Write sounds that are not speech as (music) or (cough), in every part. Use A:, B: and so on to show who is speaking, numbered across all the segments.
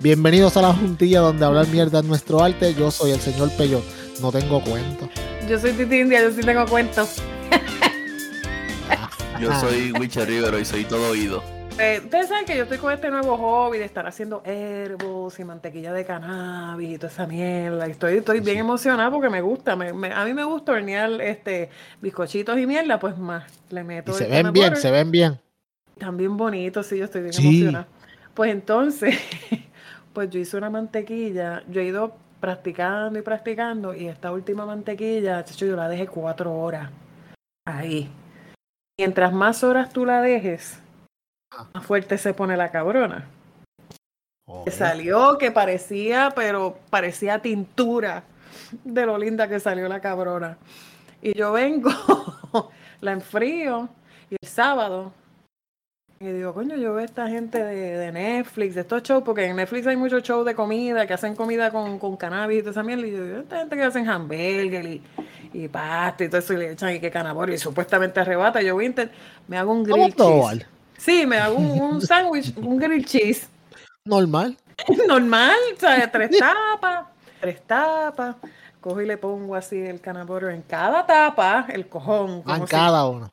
A: Bienvenidos a la juntilla donde hablar mierda es nuestro arte. Yo soy el señor Peyo. No tengo cuento.
B: Yo soy Titi India, yo sí tengo cuentos.
C: Yo soy Wicha Rivero y soy todo oído.
B: Eh, ustedes saben que yo estoy con este nuevo hobby de estar haciendo herbos y mantequilla de cannabis y toda esa mierda. Y estoy, estoy bien emocionada porque me gusta. Me, me- a mí me gusta hornear este, bizcochitos y mierda, pues más le meto.
A: Y se ven bien,
B: butter.
A: se ven bien.
B: También bonitos, sí, yo estoy bien
A: Sí.
B: emocionada. Pues entonces, (laughs) pues yo hice una mantequilla, yo he ido practicando y practicando y esta última mantequilla, chacho, yo la dejé cuatro horas ahí. Mientras más horas tú la dejes, más fuerte se pone la cabrona. Que salió que parecía, pero parecía tintura de lo linda que salió la cabrona. Y yo vengo, (laughs) la enfrío y el sábado. Y digo, coño, yo veo esta gente de, de Netflix, de estos shows, porque en Netflix hay muchos shows de comida, que hacen comida con, con cannabis y toda esa mierda. Y yo digo, esta gente que hacen hamburger y, y pasta y todo eso, y le echan y que cannabis, y supuestamente arrebata. Yo intent- me hago un grill cheese. Sí, me hago un, un (laughs) sándwich, un grill cheese
A: Normal. (laughs)
B: normal, o sea, tres (laughs) tapas, tres tapas. Cojo y le pongo así el canaboro en cada tapa, el cojón,
A: Ah, en cada uno.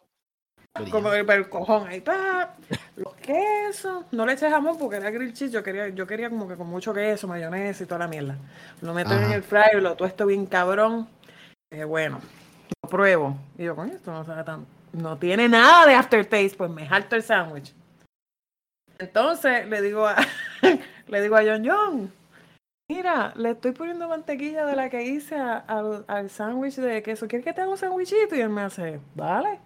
B: Como el, el cojón ahí, pa, los quesos. No le eché jamón porque era grill cheese, yo quería, yo quería como que con mucho queso, mayonesa y toda la mierda. Lo meto en el fryer, lo tuesto bien cabrón. Eh, bueno, lo pruebo. Y yo, con esto no sabe tan, no tiene nada de aftertaste, pues me jalto el sándwich. Entonces le digo a, (laughs) le digo a John John, mira, le estoy poniendo mantequilla de la que hice a- al sándwich de queso. ¿Quieres que te haga un sándwichito? Y él me hace, vale.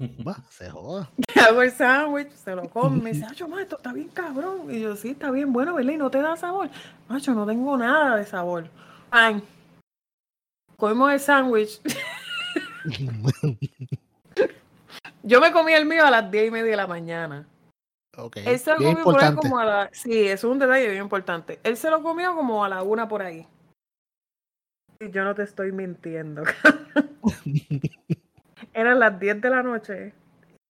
A: Va, se joda. (laughs)
B: Hago el sándwich, se lo come, me dice, macho, ma, esto está bien cabrón. Y yo, sí, está bien bueno, ¿verdad? Y no te da sabor. Macho, no tengo nada de sabor. Fine. Comimos el sándwich. (laughs) Yo me comí el mío a las 10 y media de la mañana.
A: ok.
B: Él se lo
A: Bien
B: comió por ahí como a la... Sí, eso es un detalle bien importante. Él se lo comió como a la una por ahí. Y yo no te estoy mintiendo. (laughs) Eran las 10 de la noche.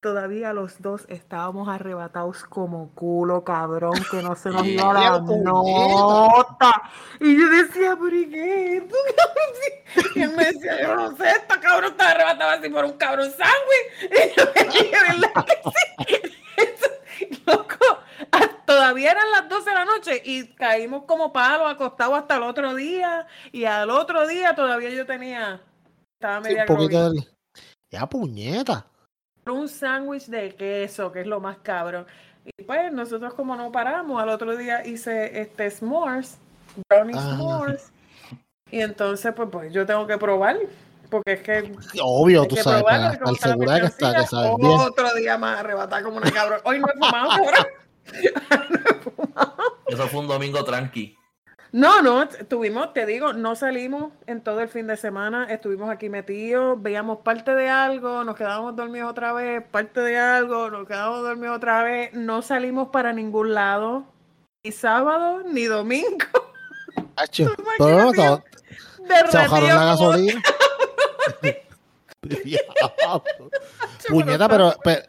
B: Todavía los dos estábamos arrebatados como culo, cabrón, que no se nos iba la nota. Y yo decía, ¿pero y qué? es esto, cabrón?" Y él me decía, yo no sé, esta cabrón está arrebatado así por un cabrón sándwich. Y yo me dije, ¿verdad que sí? (laughs) Loco, ah, todavía eran las 12 de la noche y caímos como palos acostados hasta el otro día. Y al otro día todavía yo tenía, estaba
A: Sí,
B: media
A: del- Ya, puñeta.
B: un sándwich de queso, que es lo más cabrón. Y pues nosotros como no paramos, al otro día hice este s'mores, brownie
A: Ah.
B: s'mores. Y entonces pues, pues yo tengo que probar, porque es que
A: Obvio,
B: hay
A: tú
B: que
A: sabes, para estar que está, que
B: cuestioncilla,
A: sabes bien.
B: Otro día más arrebatar como una cabrón. Hoy no he fumado, (laughs) cabrón. No he fumado.
C: Eso fue un domingo tranqui.
B: No, no, estuvimos, te digo, no salimos en todo el fin de semana, estuvimos aquí metidos, veíamos parte de algo, nos quedábamos dormidos otra vez, parte de algo, nos quedábamos dormidos otra vez, no salimos para ningún lado, ni sábado, ni domingo,
A: Hacho, (laughs)
B: ¿Tú
A: Pero no, te- se bajaron la gasolina. (laughs) (laughs) Puñeta, pero, pero,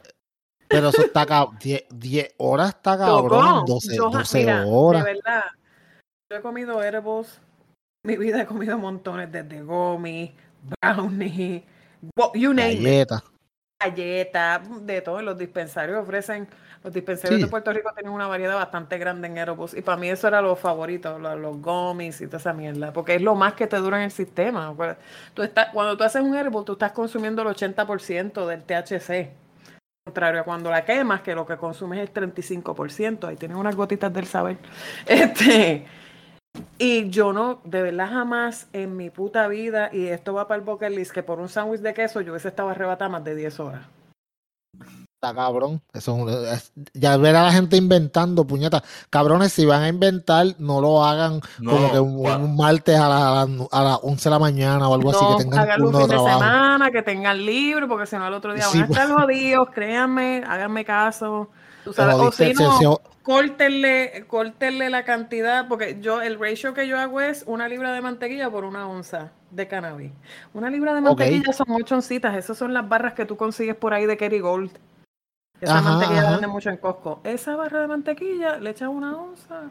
A: pero eso está cabrón. 10 horas está cabrón.
B: Loco,
A: 12,
B: yo ja-
A: 12
B: mira,
A: horas.
B: De verdad, yo he comido herbos, mi vida he comido montones, desde gomi, brownie, you name it.
A: Galletas.
B: galletas, de todo. Los dispensarios ofrecen, los dispensarios
A: Sí.
B: de Puerto Rico tienen una variedad bastante grande en Aerobus. Y para mí eso era lo favorito, lo- los gummies y toda esa mierda. Porque es lo más que te dura en el sistema. Tú estás, cuando tú haces un Aerobus, tú estás consumiendo el 80% del THC. Contrario a cuando la quemas, que lo que consumes es el 35%. Ahí tienes unas gotitas del saber. (laughs) Este. Y yo no, de verdad jamás en mi puta vida, y esto va para el bucket list, que por un sándwich de queso yo hubiese estado arrebatada más de 10 horas.
A: Está cabrón. Eso es un- es- ya ver a la gente inventando, puñeta. Cabrones, si van a inventar, no lo hagan
C: No,
A: como que un,
C: cua-
A: un martes a, la- a, la- a las 11 de la mañana o algo así,
B: No,
A: que tengan
B: un fin de
A: trabajo.
B: semana, que tengan libre, porque si no el otro día
A: Sí,
B: van a estar jodidos, créanme, háganme caso. O
A: jodiste,
B: si no, córtenle, córtenle la cantidad, porque yo, el ratio que yo hago es una libra de mantequilla por una onza de cannabis. Una libra de mantequilla son ocho oncitas, esas son las barras que tú consigues por ahí de Kerrygold. Esa
A: Ajá,
B: mantequilla la
A: ajá.
B: venden mucho en Costco. Esa barra de mantequilla le echas una onza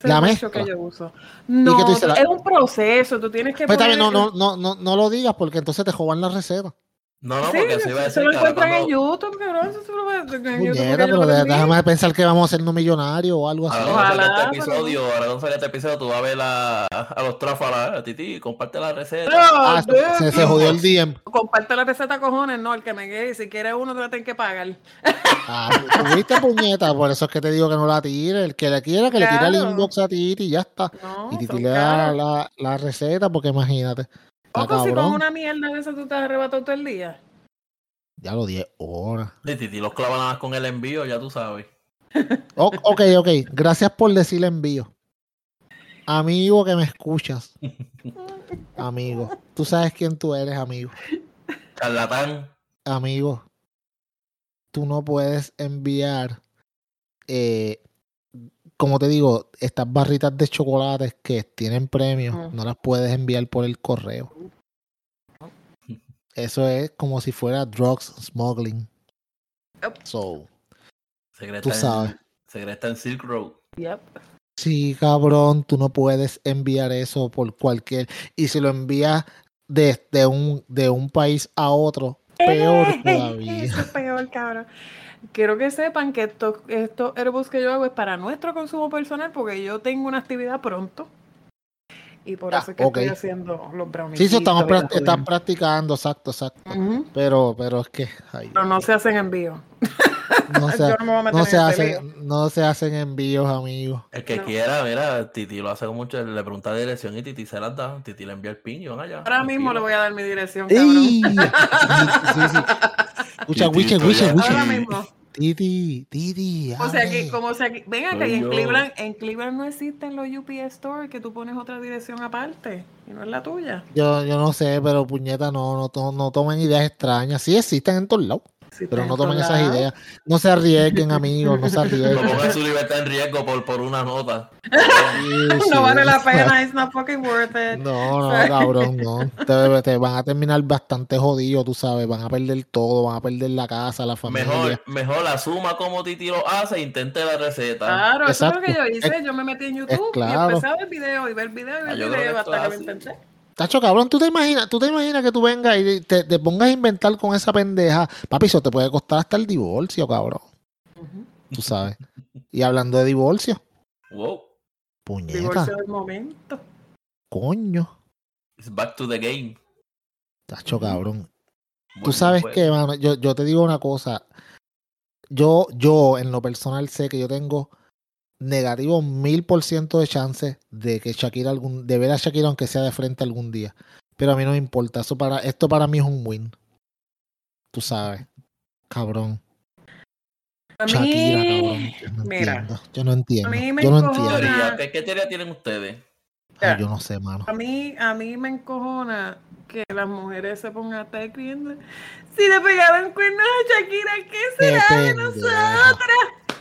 B: es
A: La
B: el ratio
A: mezcla.
B: que yo uso. No,
A: la-
B: es un proceso, tú tienes que
A: Pues también no, no, no, no, no lo digas porque entonces te joban la receta.
C: No, no,
B: Sí,
C: porque se iba a
B: se
C: decir
B: lo
C: que ahora
B: encuentran en YouTube, cabrón. Eso se lo en YouTube.
A: Puñeta,
B: porque yo
A: pero
B: lo
A: de- déjame pensar que vamos a ser no millonarios o algo así.
C: ahora este
B: pero-
C: episodio, ahora cuando salga este episodio, tú vas a ver a, a los tráfalas, a Titi, comparte la receta.
A: Ah,
B: No,
A: se, se jodió el DM.
B: Comparte la receta, cojones, no, el que me quede. Si quieres uno, te la tienes que pagar.
A: Ah, tuviste puñeta, por eso es que te digo que no la tire. El que le quiera, que le tire el inbox a Titi y ya está.
B: No,
A: Y Titi le da la, la receta porque imagínate. Está
B: Oco, si con una mierda de esa tú te has arrebatado todo el día.
A: Ya lo 10 horas.
C: Y Titi los clava nada más con el envío, ya tú sabes.
A: Ok, ok. Gracias por decir envío. Amigo que me escuchas. Amigo. Tú sabes quién tú eres, amigo.
C: Charlatán.
A: Amigo. Tú no puedes enviar. eh, como te digo, estas barritas de chocolates que tienen premios,
B: Mm.
A: no las puedes enviar por el correo. (laughs) Eso es como si fuera drugs smuggling.
B: Yep.
A: So,
C: Secreta
A: tú sabes.
C: Secreta en Silk Road.
B: Yep.
A: Sí, cabrón, tú no puedes enviar eso por cualquier. Y si lo envías desde un, de un país a otro, peor todavía. (laughs)
B: Eso es peor, cabrón. Quiero que sepan que estos, estos herbos que yo hago es para nuestro consumo personal porque yo tengo una actividad pronto. Y por
A: Ah,
B: eso es que
A: ok.
B: estoy haciendo los brownies.
A: Sí, eso estamos estás practicando, exacto, exacto. Pero, pero es que ay,
B: Pero no se hacen envío.
A: no, (laughs) se,
B: no
A: no se hacen, no se hacen envíos, amigos.
C: El que
B: No.
C: quiera, mira, Titi lo hace con mucho, le pregunta la dirección y Titi se las da. Titi le envía el pin y van allá.
B: Ahora mismo le voy a dar mi dirección, cabrón. (laughs)
A: Sí, sí. Escucha, Wiche,
C: aquí.
A: Wiche.
B: Ahora mismo.
A: Titi, Titi.
B: O sea que, como sea que, ven acá,
C: Soy
B: y en. Cleveland, en Cleveland no existen los UPS Store que tú pones otra dirección aparte y no es la tuya.
A: Yo, yo no sé, pero puñeta, no, no, to- no tomen ideas extrañas. Sí existen en todos lados,
B: Sí,
A: pero no
B: en
A: tomen esas ideas. No se arriesguen, amigos, no se
C: No
A: arriesguen.
C: pongan su libertad en riesgo por, por una nota.
A: Sí, (laughs) sí.
B: No vale la pena, it's not fucking worth it.
A: No, no, cabrón, no. (laughs) Te, te van a terminar bastante jodidos, tú sabes. Van a perder todo, van a perder la casa, la familia.
C: Mejor, mejor asuma como Titi lo hace e intente la receta.
B: Claro, eso es lo que yo hice. Yo me metí en YouTube
A: claro.
B: y empecé a ver video y ver video y ver
C: Ah,
B: video hasta que lo intenté.
A: Tacho, cabrón, ¿tú te imaginas, tú te imaginas que tú vengas y te, te pongas a inventar con esa pendeja? Papi, eso te puede costar hasta el divorcio, cabrón. Tú sabes. Y hablando de divorcio,
C: Wow.
A: puñeta,
B: Divorcio del momento.
A: coño.
C: It's back to the game.
A: Tacho, cabrón. Tú
C: Bueno,
A: sabes
C: pues,
A: que, mano, yo, yo te digo una cosa. Yo, yo, en lo personal, sé que yo tengo negativo mil por ciento de chances de que Shakira algún, de ver a Shakira aunque sea de frente algún día. Pero a mí no me importa. Eso para, esto para mí es un win. Tú sabes. Cabrón.
B: A
A: Shakira,
B: mí,
A: cabrón. Yo no
B: mira,
A: entiendo. Yo no entiendo.
B: a mí me
A: Yo no
B: encojona-
A: entiendo.
C: ¿qué, qué teoría tienen ustedes?
A: Ay, yo no sé, mano.
B: a mí, a mí me encojona que las mujeres se pongan a estar escribiendo. Si le pegaron cuernos a Shakira, ¿qué será de
A: pendeja.
B: nosotras?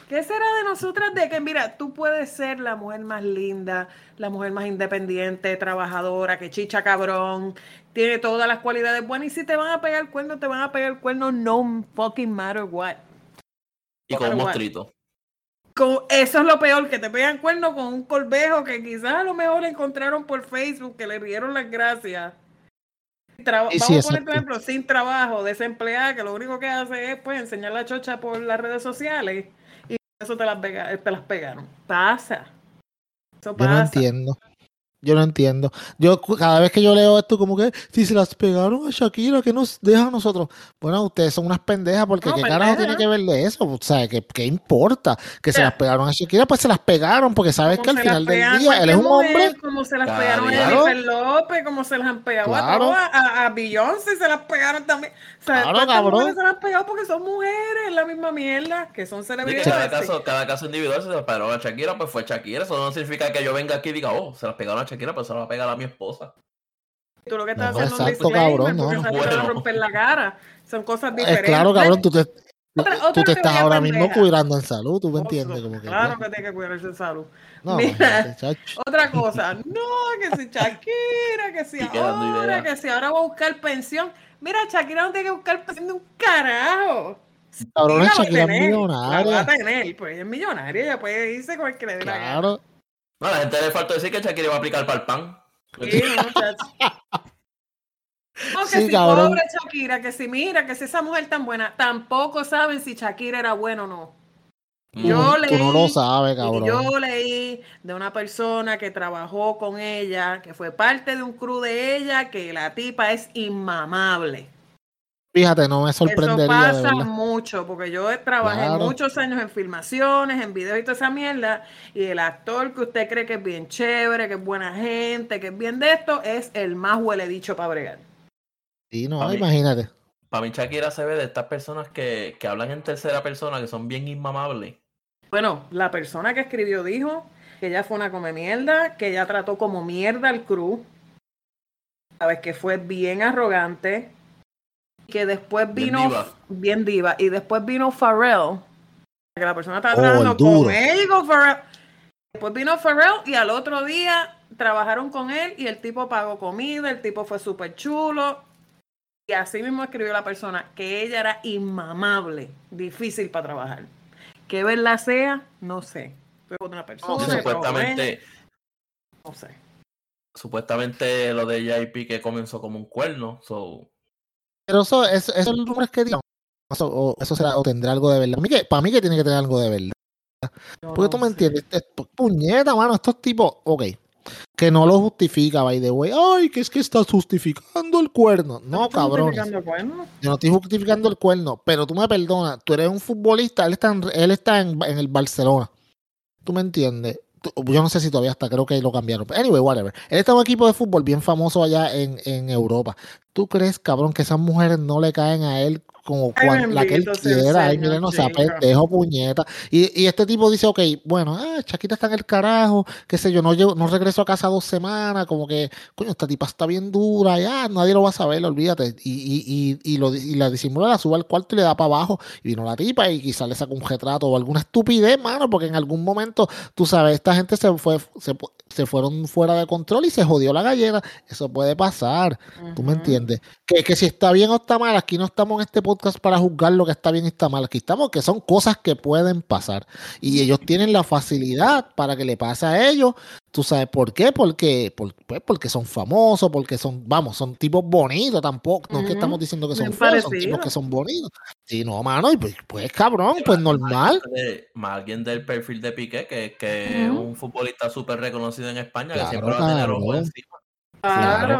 B: ¿Qué será de nosotras? De que, mira, tú puedes ser la mujer más linda, la mujer más independiente, trabajadora, que chicha cabrón, tiene todas las cualidades buenas. Y si te van a pegar cuernos, te van a pegar cuernos, no fucking matter what.
C: Y con un monstruito.
B: Con- eso es lo peor, que te pegan cuernos con un corbejo que quizás a lo mejor encontraron por Facebook, que le dieron las gracias. Traba-
A: Sí, sí,
B: Vamos a poner, por ejemplo, sin trabajo, desempleada, que lo único que hace es pues enseñar la chocha por las redes sociales y eso te las, pega- te las pegaron. Pasa. Eso
A: Yo no
B: pasa.
A: entiendo. Yo no entiendo. Yo cada vez que yo leo esto, como que si se las pegaron a Shakira, ¿qué nos deja a nosotros? Bueno, ustedes son unas pendejas porque
B: No,
A: qué carajo
B: pendeja.
A: tiene que ver de eso. O sea, ¿qué, qué importa? Que se las pegaron a Shakira, pues se las pegaron porque sabes
B: Como
A: que al final
B: las
A: del
B: a
A: día él es un hombre.
B: Como se las
C: Claro.
B: pegaron a Jennifer López, como se las han pegado a
A: Claro.
B: todas, a, a Beyoncé se las pegaron también. O sea,
A: Claro, cabrón.
B: se las han pegado porque son mujeres, es la misma mierda, que son celebridades.
C: cada caso, cada caso individual se le pegaron a Shakira, pues fue Shakira. Eso no significa que yo venga aquí y diga, oh, se las pegaron a Shakira, pues se las va a pegar a mi esposa.
B: Tú lo que estás
A: No,
B: haciendo es un
A: exacto,
B: disclaimer
A: cabrón, no,
B: te a romper la cara. Son cosas
A: Es
B: diferentes.
A: claro, cabrón, tú te,
B: Otra-
A: tú te estás ahora mismo cuidando en salud, tú me entiendes. Como que,
B: claro que tiene que cuidarse en salud.
A: no,
B: Mira. Otra cosa, no, que si Shakira, que si (laughs) ahora, que si ahora va a buscar pensión. Mira, Shakira no tiene que buscar pensión de un carajo.
A: Cabrón,
B: la
A: Shakira es
B: tener, La va a
A: millonaria.
B: tener, pues ella es millonaria, ella puede irse con el que le dé la gana.
C: No, a la gente le falta decir que Shakira va a aplicar para el pan.
B: Sí, no, muchacho. (laughs) No, que
A: Sí,
B: si
A: cabrón.
B: pobre Shakira, que si mira, que si esa mujer tan buena, tampoco saben si Shakira era buena o no. Yo
A: Tú no lo
B: leí-
A: sabes, cabrón.
B: yo leí de una persona que trabajó con ella, que fue parte de un crew de ella, que la tipa es inmamable.
A: Fíjate, no me
B: Eso
A: sorprendería de
B: pasa mucho, porque yo trabajé
A: Claro.
B: muchos años en filmaciones, en videos y toda esa mierda, y el actor que usted cree que es bien chévere, que es buena gente, que es bien de esto, es el más huele dicho para bregar.
A: Sí, no,
C: mí-
A: imagínate.
C: Para mí Shakira se ve de estas personas que, que hablan en tercera persona, que son bien inmamables.
B: Bueno, la persona que escribió dijo que ella fue una come mierda, que ella trató como mierda al crew, sabes que fue bien arrogante, que después
C: Bien
B: vino
C: diva.
B: bien diva y después vino Pharrell, que la persona estaba
A: Oh,
B: trabajando con él y con Pharrell. Después vino Pharrell y al otro día trabajaron con él y el tipo pagó comida, el tipo fue súper chulo. Y así mismo escribió la persona que ella era inmamable, difícil para trabajar. Que verla sea, no sé. Fue otra persona.
C: supuestamente,
B: no sé.
C: supuestamente lo de JP que comenzó como un cuerno. So,
A: Pero eso, eso, esos rumores que digan, eso, o- eso será, o tendrá algo de verdad. Para mí, que, para mí que tiene que tener algo de verdad. Porque tú me entiendes, Esto- puñeta, mano, estos tipos, ok, que no lo justifica, by the way, ay, que es que estás justificando el cuerno. No,
B: ¿Estás
A: cabrón, yo no estoy justificando el cuerno, pero tú me perdonas, tú eres un futbolista, él está en, él está en, en el Barcelona, tú me entiendes. Yo no sé si todavía está, creo que lo cambiaron. Anyway, whatever. Él está en un equipo de fútbol bien famoso allá en, en Europa. ¿Tú crees, cabrón, que esas mujeres no le caen a él como
B: Ay,
A: cuan- la que él quiera? Ay, mire, no sea pendejo, puñeta. Y, y este tipo dice, ok, bueno, ah, Shakira está en el carajo, qué sé yo, no, llego- no regreso a casa dos semanas, como que, coño, esta tipa está bien dura, ya, nadie lo va a saber, olvídate. Y, y, y, y, lo, y la disimula, la sube al cuarto y le da para abajo. Y vino la tipa y quizá le saca un retrato o alguna estupidez, mano, porque en algún momento, tú sabes, esta gente se fue, se, se fueron fuera de control y se jodió la gallera. Eso puede pasar. ¿Tú me entiendes? Que, que si está bien o está mal, aquí no estamos en este podcast para juzgar lo que está bien y está mal. Aquí estamos que son cosas que pueden pasar. Y ellos tienen la facilidad para que le pase a ellos. ¿Tú sabes por qué? Porque, por- pues porque son famosos, porque son, vamos, son tipos bonitos tampoco. No es que estamos diciendo que son feos, son tipos que son bonitos. Sí, no, mano, y pues, pues cabrón, pues normal.
C: más alguien del perfil de Piqué, que, que un futbolista súper reconocido en España,
A: Claro,
C: que siempre va a tener ojo encima.
B: Claro,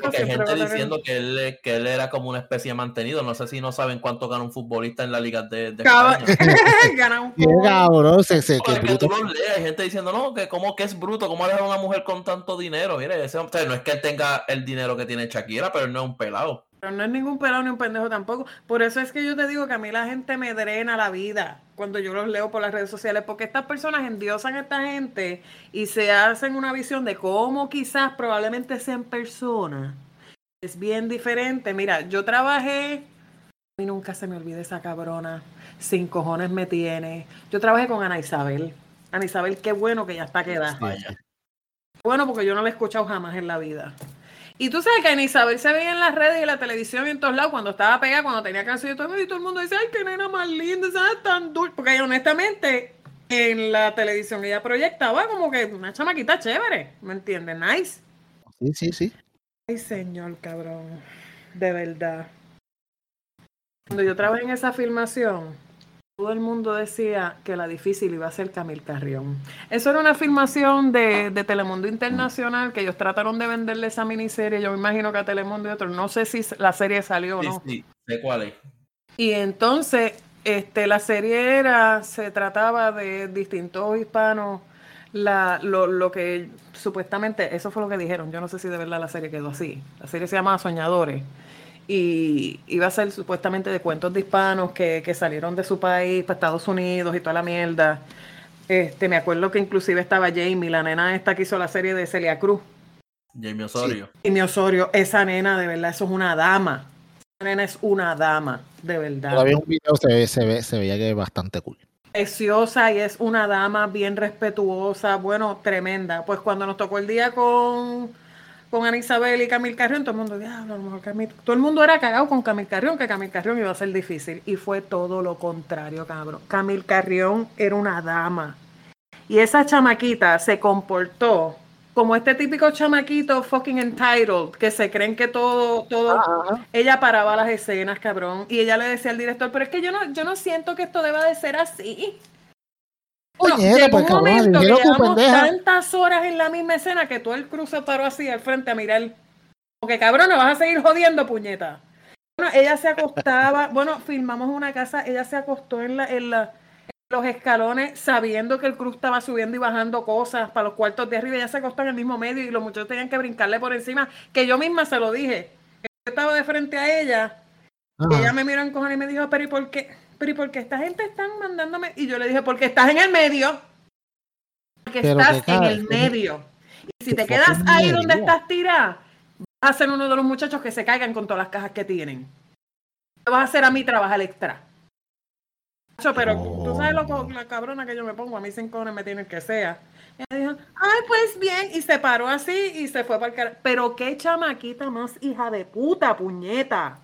C: Porque hay gente diciendo que él, que él era como una especie de mantenido. No sé si no saben cuánto gana un futbolista en la liga de, de
B: Cab-. (laughs) Gana un
A: cabrón, se, se,
C: es que
A: bruto.
C: tú lo lees, hay gente diciendo, no, que como que es bruto, ¿cómo ha dejado a una mujer con tanto dinero? Mire, ese hombre, no es que él tenga el dinero que tiene Shakira, pero él no es un pelado.
B: Pero no es ningún pelado ni un pendejo tampoco. Por eso es que yo te digo que a mí la gente me drena la vida cuando yo los leo por las redes sociales, porque estas personas endiosan a esta gente y se hacen una visión de cómo quizás probablemente sean personas. Es bien diferente. Mira, yo trabajé, a mí nunca se me olvida esa cabrona, sin cojones me tiene. Yo trabajé con Ana Isabel. Ana Isabel, qué bueno que ya está quedada. Bueno, porque yo no la he escuchado jamás en la vida. Y tú sabes que Ana Isabel se veía en las redes y en la televisión y en todos lados cuando estaba pegada, cuando tenía canción y todo, el mundo- y todo el mundo dice, ay, qué nena más linda, esa es tan dulce. Porque honestamente, en la televisión ella proyectaba como que una chamaquita chévere, ¿me entiendes? Nice.
A: Sí, sí, sí.
B: Ay, señor, cabrón. De verdad. Cuando yo trabajé en esa filmación, todo el mundo decía que la difícil iba a ser Camil Carrión. Eso era una filmación de, de Telemundo Internacional que ellos trataron de venderle esa miniserie. Yo me imagino que a Telemundo y otros. No sé si la serie salió o
C: Sí,
B: no.
C: sí, sé cuál es.
B: Y entonces, este, la serie era, se trataba de distintos hispanos, la, lo, lo que supuestamente, eso fue lo que dijeron, yo no sé si de verdad la serie quedó así. La serie se llama Soñadores. Y iba a ser supuestamente de cuentos de hispanos que, que salieron de su país para Estados Unidos y toda la mierda. Este, me acuerdo que inclusive estaba Jamie, la nena esta que hizo la serie de Celia Cruz.
C: Jamie Osorio.
B: Y mi Osorio, esa nena de verdad, eso es una dama. Esa nena es una dama, de verdad.
A: Todavía un video se, ve, se, ve, se veía que es bastante cool.
B: preciosa y es una dama bien respetuosa, bueno, tremenda. Pues cuando nos tocó el día con, con Ana Isabel y Camil Carrión, todo el mundo, diablo, a lo mejor Camil-". todo el mundo era cagado con Camil Carrión, que Camil Carrión iba a ser difícil. Y fue todo lo contrario, cabrón. Camil Carrión era una dama. Y esa chamaquita se comportó como este típico chamaquito fucking entitled, que se creen que todo, todo,
A: Ajá.
B: ella paraba las escenas, cabrón, y ella le decía al director, pero es que yo no, yo no siento que esto deba de ser así. Bueno,
A: Puñeta,
B: llegó
A: pues,
B: un
A: cabrón,
B: momento que llevamos tantas horas en la misma escena que todo el cruce paró así al frente a mirar. Porque cabrón, no vas a seguir jodiendo, puñeta. Bueno, ella se acostaba, (laughs) bueno, filmamos una casa, ella se acostó en la, en la, los escalones sabiendo que el cruz estaba subiendo y bajando cosas para los cuartos de arriba, ella se acostó en el mismo medio y los muchachos tenían que brincarle por encima, que yo misma se lo dije. Yo estaba de frente a ella y ella me miró en cojones y me dijo, pero ¿y por qué? Pero ¿y por qué esta gente están mandándome? Y yo le dije, porque estás en el medio. Porque
A: Pero
B: estás en el medio. Y si te quedas ahí donde estás tirada, vas a ser uno de los muchachos que se caigan con todas las cajas que tienen. Vas a hacer a mí trabajar extra. Pero tú sabes lo co- la cabrona que yo me pongo, a mí sin cojones me tienen que sea. Y ella dijo, ay, pues bien, y se paró así y se fue para el carajo. Pero qué chamaquita más hija de puta, puñeta.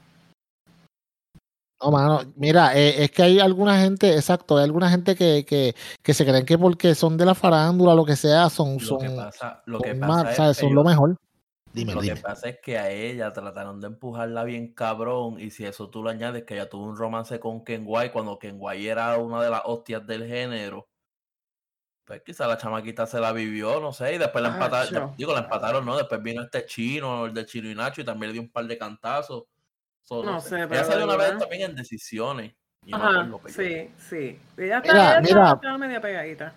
A: No, mano, mira, eh, es que hay alguna gente, exacto, hay alguna gente que, que, que se creen que porque son de la farándula, lo que sea, son,
C: Lo
A: son,
C: que pasa, lo que pasa
A: más,
C: es
A: ¿sabes?
C: que
A: son lo mejor. Dime,
C: Lo que pasa es que a ella trataron de empujarla bien cabrón y si eso tú le añades que ella tuvo un romance con Ken White cuando Ken White era una de las hostias del género, pues quizá la chamaquita se la vivió, no sé, y después la empataron, digo, la empataron, ¿no? Después vino este chino, el de Chino y Nacho y también le dio un par de cantazos. So,
B: No sé,
C: Ella
B: pero
C: salió una vez también en decisiones. no
B: Ajá, sí, sí. Ella,
A: Mira,
B: está, ella
A: mira.
B: estaba media pegadita.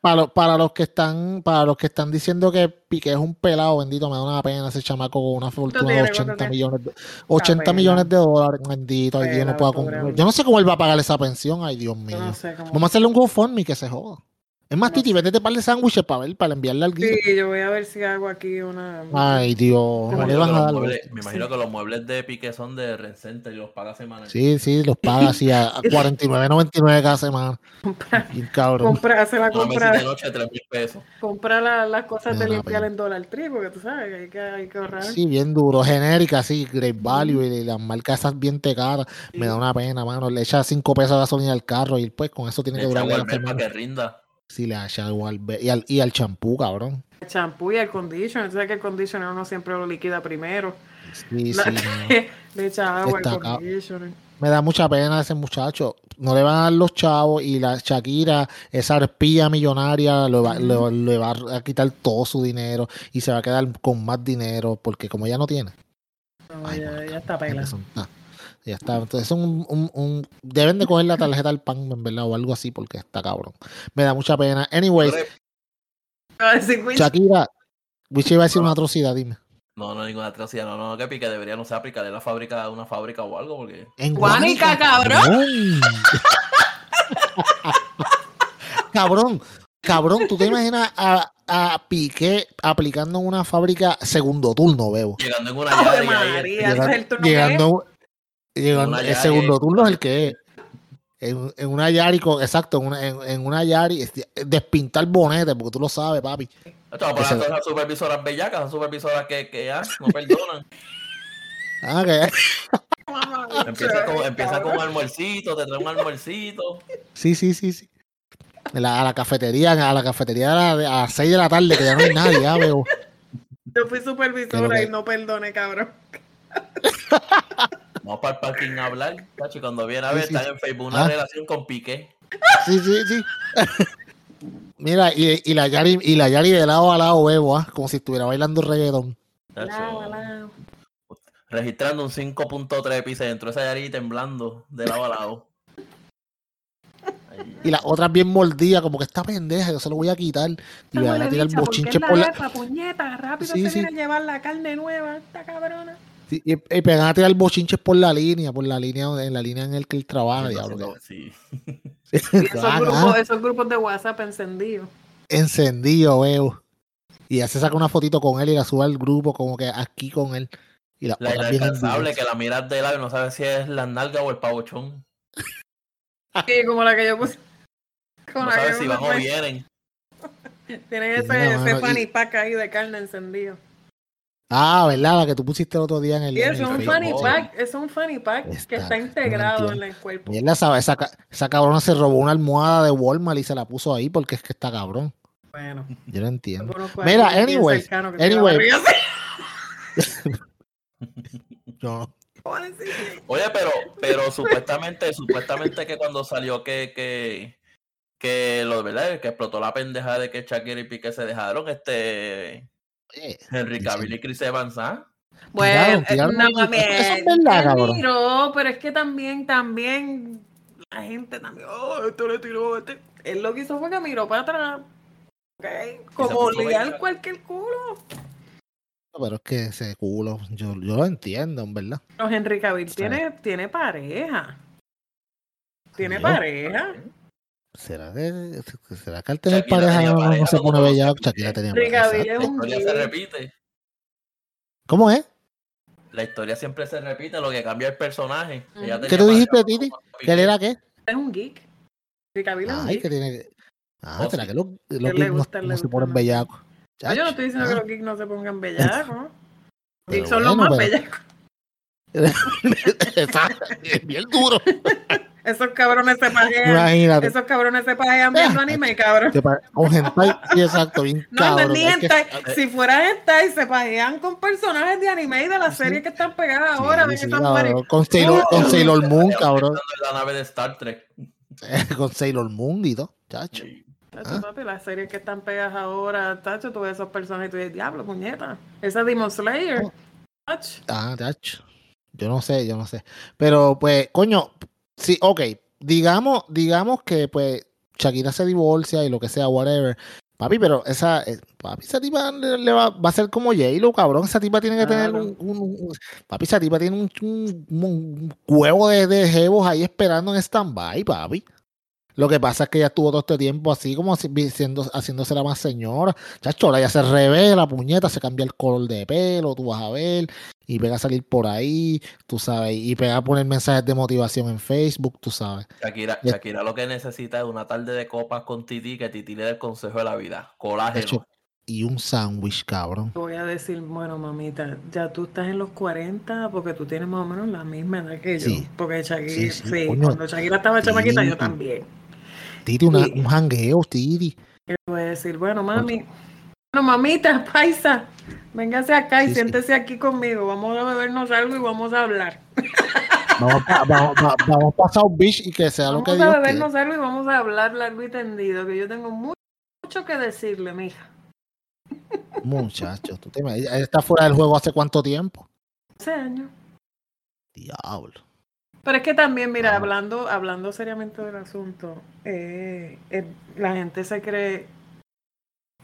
A: Para, lo- para los que están, para los que están diciendo que Piqué es un pelado, bendito, me da una pena ese chamaco con una fortuna de
B: tiene,
A: 80
B: ¿cuánto tiene?
A: millones de, 80
B: pena.
A: millones de dólares, bendito, ay Dios, no puedo. Yo no sé cómo él va a pagar esa pensión, ay Dios mío.
B: Yo no sé cómo.
A: Vamos a hacerle un GoFundMe que se joda. Es más,
B: No
A: Titi,
B: sé.
A: vete par de sándwiches para ver, para enviarle al guía.
B: Sí, yo voy a ver si hago aquí una.
A: Ay Dios,
C: Me
A: no le
C: imagino, muebles, me imagino que los muebles de Piqué son de Rencenter y los paga semanal.
A: Sí, sí, los paga así a, (laughs) a 49.99 cada semana.
B: comprar,
A: cabrón.
B: comprar, hacer la compra,
C: de noche de 3 mil pesos.
B: comprar la- las cosas
A: Me
B: de limpiar en Dollar Tree, porque tú sabes que hay que, hay que ahorrar.
A: Sí, bien duro, genérica, sí, Great Value y las marcas esas bien te caras. Me da una pena, mano. Le echa 5 pesos de gasolina al carro y pues con eso tiene
C: Le
A: que durar
C: para que rinda.
A: Sí, le echa igual. Y al, y al champú, cabrón.
B: El champú y el conditioner. Sabes que el conditioner uno siempre lo liquida primero.
A: Sí,
B: La- (laughs)
A: sí, no. (laughs)
B: Le echa agua al conditioner.
A: Me da mucha pena ese muchacho. No le van a dar los chavos y la Shakira, esa arpilla millonaria, le va, le- le va a quitar todo su dinero y se va a quedar con más dinero porque como ya no tiene.
B: No,
A: Ay,
B: ya, está pela.
A: Ya está. Entonces es un, un- un- deben de coger la tarjeta del pan, en verdad, o algo así, porque está cabrón. Me da mucha pena. Anyways. Shakira, Wichi iba a decir una atrocidad, dime.
C: No, no, ninguna atrocidad. No, no, que pique debería, no sé, aplicar en la fábrica, una fábrica o algo, porque.
A: En
B: Guánica,
A: cabrón. (laughs) cabrón, cabrón, tú te imaginas a, a Piqué aplicando en una fábrica segundo turno, veo.
C: Llegando en una
B: Ave
C: llave ahí,
B: María, ese
A: Llega-
B: es el turno que
A: llegando, el segundo turno es el que es. En, en una Yari, con- exacto, en una, en, en una Yari, este, despintar bonete, porque tú lo sabes, papi.
C: Esto va a poner a todas las supervisoras bellacas, las supervisoras que, que no perdonan. (laughs)
A: Ah, que- (laughs)
C: Empieza con, empieza con un almuercito, te trae un almuercito.
A: sí, sí, sí, sí. La- a la cafetería, a la cafetería a, la- a las 6 de la tarde, que ya no hay nadie, ya veo.
B: Yo fui supervisora
A: que-
B: y no perdone, cabrón. (laughs)
C: Vamos para el parking a hablar. Tacho, y cuando viene a ver,
A: Sí, sí.
C: en Facebook una
A: Ah.
C: relación con Piqué.
A: Sí, sí, sí. (laughs) Mira, y, y la Yari, y la Yari de lado a lado, bebo, ah, como si estuviera bailando reggaetón.
C: Tacho,
B: Lao, lao.
C: registrando un 5.3 epicentro, esa Yari temblando de lado a lado.
A: Y las otras bien mordidas, como que esta pendeja, yo se lo voy a quitar. Y van a tirar
B: porque
A: bochinche
B: la
A: por la.
B: puñeta, rápido
A: Sí,
B: se
A: sí.
B: viene a llevar la carne nueva, esta cabrona.
A: Y, y pegan a tirar bochinches por la línea, por la línea, en la línea en el que él trabaja, diablo.
C: Sí. (laughs)
B: Esos,
A: Ah,
B: grupos, esos grupos de WhatsApp encendidos.
A: encendido, veo. Y ya se saca una fotito con él y la sube al grupo, como que aquí con él. Y
C: La inalcanzable
A: envidiosas.
C: que la miras de lado y no sabes si es la nalga o el pavochón.
B: Sí, como la que yo puse. Como
C: No
B: la
C: sabes si van o vienen. (laughs)
B: Tienen
A: Sí,
B: ese,
A: mira,
B: ese
A: mano, y-
B: fanny pack ahí de carne encendido.
A: Ah, ¿verdad? La que tú pusiste el otro día en el. En
B: eso es
A: el
B: un
A: Facebook.
B: funny pack, es un funny pack que
A: Está-
B: está
A: no
B: integrado en el cuerpo.
A: Mierda, esa, esa, esa cabrona se robó una almohada de Walmart y se la puso ahí porque es que está cabrón.
B: Bueno,
A: Yo no entiendo. Mira,
B: que
A: anyway.
B: ¿Cómo decirle?
C: Oye, pero, pero supuestamente, supuestamente que cuando salió que, que, que lo verdad que explotó la pendeja de que Shakira y Piqué se dejaron, este
A: oye,
C: Henry Cavill y Chris Evans, ¿ah?
B: Bueno,
A: tiraron
B: eh, no,
A: es verdad,
B: él
A: cabrón.
B: tiró, pero es que también, también, la gente también, oh, esto le tiró, este. Él lo que hizo fue que miró para atrás. Ok, como liar cualquier culo.
A: pero es que ese culo, yo, yo lo entiendo, en verdad.
B: No, Henry Cavill tiene, tiene pareja. Tiene
A: Yo-
B: pareja.
A: ¿Será que, será que al tener
C: Shakira
A: pareja
C: tenía
A: no, no
C: pareja,
A: se
C: todo
A: pone bella? Shakira tenía pareja.
C: La historia se repite.
A: ¿Cómo es?
C: La historia siempre se repite, lo que cambia el personaje.
B: ¿Qué
A: tú dijiste, Titi? ¿Que él era qué?
B: Es un geek. Un
A: Ay, que tiene que. Ah, ¿será
C: sí.
A: que los, los geeks no,
B: gusta,
A: no se ponen bellacos?
B: No, yo no estoy diciendo que los geeks no se pongan bellacos. (laughs) Geeks son los más
A: pero-
B: bellacos. (laughs)
A: Exacto, es bien duro. (laughs)
B: Esos cabrones se pajean.
A: Imagínate.
B: Esos cabrones se pajean viendo
A: Ah,
B: anime, cabrón.
A: Con hentai, sí, exacto, bien (laughs)
B: No, no es
A: cabrón.
B: ni
A: hay que-
B: hentai. Si fuera hentai, se pajean con personajes de anime y de las
A: Sí.
B: series que están pegadas
A: Sí,
B: ahora.
A: sí, cabrón, con, Sailor, con Sailor (laughs) Moon, cabrón.
C: la nave de Star Trek. (laughs)
A: con Sailor Moon y todo, chacho.
B: Tacho,
A: Ah.
B: papi, las series que están pegadas ahora, tacho, tú ves esos personajes y tú dices, diablo, puñeta. Esa Demon Slayer.
A: Oh.
B: Tacho.
A: Ah, chacho. Yo no sé, yo no sé. Pero, pues, coño, sí, ok. Digamos, digamos que, pues, Shakira se divorcia y lo que sea, whatever. Papi, pero esa, eh, papi, esa tipa le, le va, va a ser como J-Lo, cabrón. Esa tipa tiene que tener un, un- un- Papi, esa tipa tiene un, un- huevo de, de jevos ahí esperando en stand-by, papi. Lo que pasa es que ella estuvo todo este tiempo así como si- siendo, haciéndose la más señora. Chacho, ahora ya se revela, puñeta, se cambia el color de pelo, tú vas a ver, y pega a salir por ahí, tú sabes, y pega a poner mensajes de motivación en Facebook, tú sabes.
C: Shakira, Shakira lo que necesita es una tarde de copas con Titi que Titi le dé el consejo de la vida. Colágeno.
A: Chacho, y un sándwich, cabrón.
B: Te Voy a decir, bueno, mamita, ya tú estás en los 40 porque tú tienes más o menos la misma edad que yo.
A: Sí.
B: Porque Shakira,
A: Sí,
B: sí,
A: sí, coño.
B: cuando Shakira estaba chamaquita, yo también.
A: Titi, una-
B: Sí.
A: un jangueo, Titi.
B: Y le voy a decir, bueno, mami, bueno, mamita, (laughs) paisa, véngase acá y
A: Sí, sí.
B: siéntese aquí conmigo. Vamos a bebernos algo y vamos a hablar. (laughs)
A: Vamos vamos, vamos a South Beach y que sea lo
B: Vamos
A: que
B: a
A: Dios quiera.
B: bebernos algo y vamos a hablar largo y tendido, que yo tengo mu- mucho que decirle, mija. (laughs)
A: Muchacho, tú te imaginas, está fuera del juego hace cuánto tiempo.
B: Hace años.
A: Diablo.
B: Pero es que también, mira, hablando, hablando seriamente del asunto, eh, eh, la gente se cree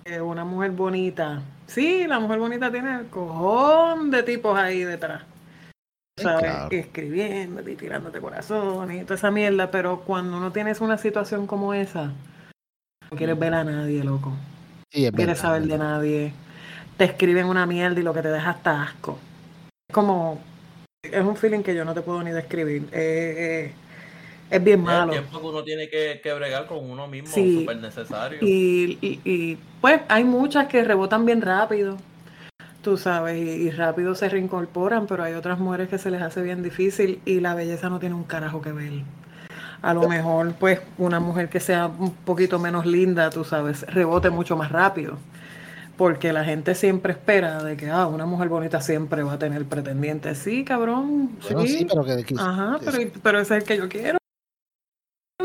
B: que una mujer bonita, sí, la mujer bonita tiene el cojón de tipos ahí detrás. ¿Sabes?
A: claro.
B: Escribiendo y tirándote corazón y toda esa mierda, pero cuando no tienes una situación como esa, no quieres ver a nadie, loco.
A: Sí,
B: No quieres saber de nadie. Te escriben una mierda y lo que te deja hasta asco. Es como, es un feeling que yo no te puedo ni describir. Eh, eh, es bien
C: Es el
B: malo.
C: tiempo que uno tiene que, que bregar con uno mismo,
B: Sí.
C: súper necesario.
B: Y, y, y, pues hay muchas que rebotan bien rápido, tú sabes, y, y rápido se reincorporan, pero hay otras mujeres que se les hace bien difícil y la belleza no tiene un carajo que ver. A lo mejor, pues, una mujer que sea un poquito menos linda, tú sabes, rebote mucho más rápido. Porque la gente siempre espera de que, ah, una mujer bonita siempre va a tener pretendientes. Sí, cabrón.
A: Bueno, sí,
B: sí.
A: pero que, que-
B: Ajá, pero, pero ese es el que yo quiero.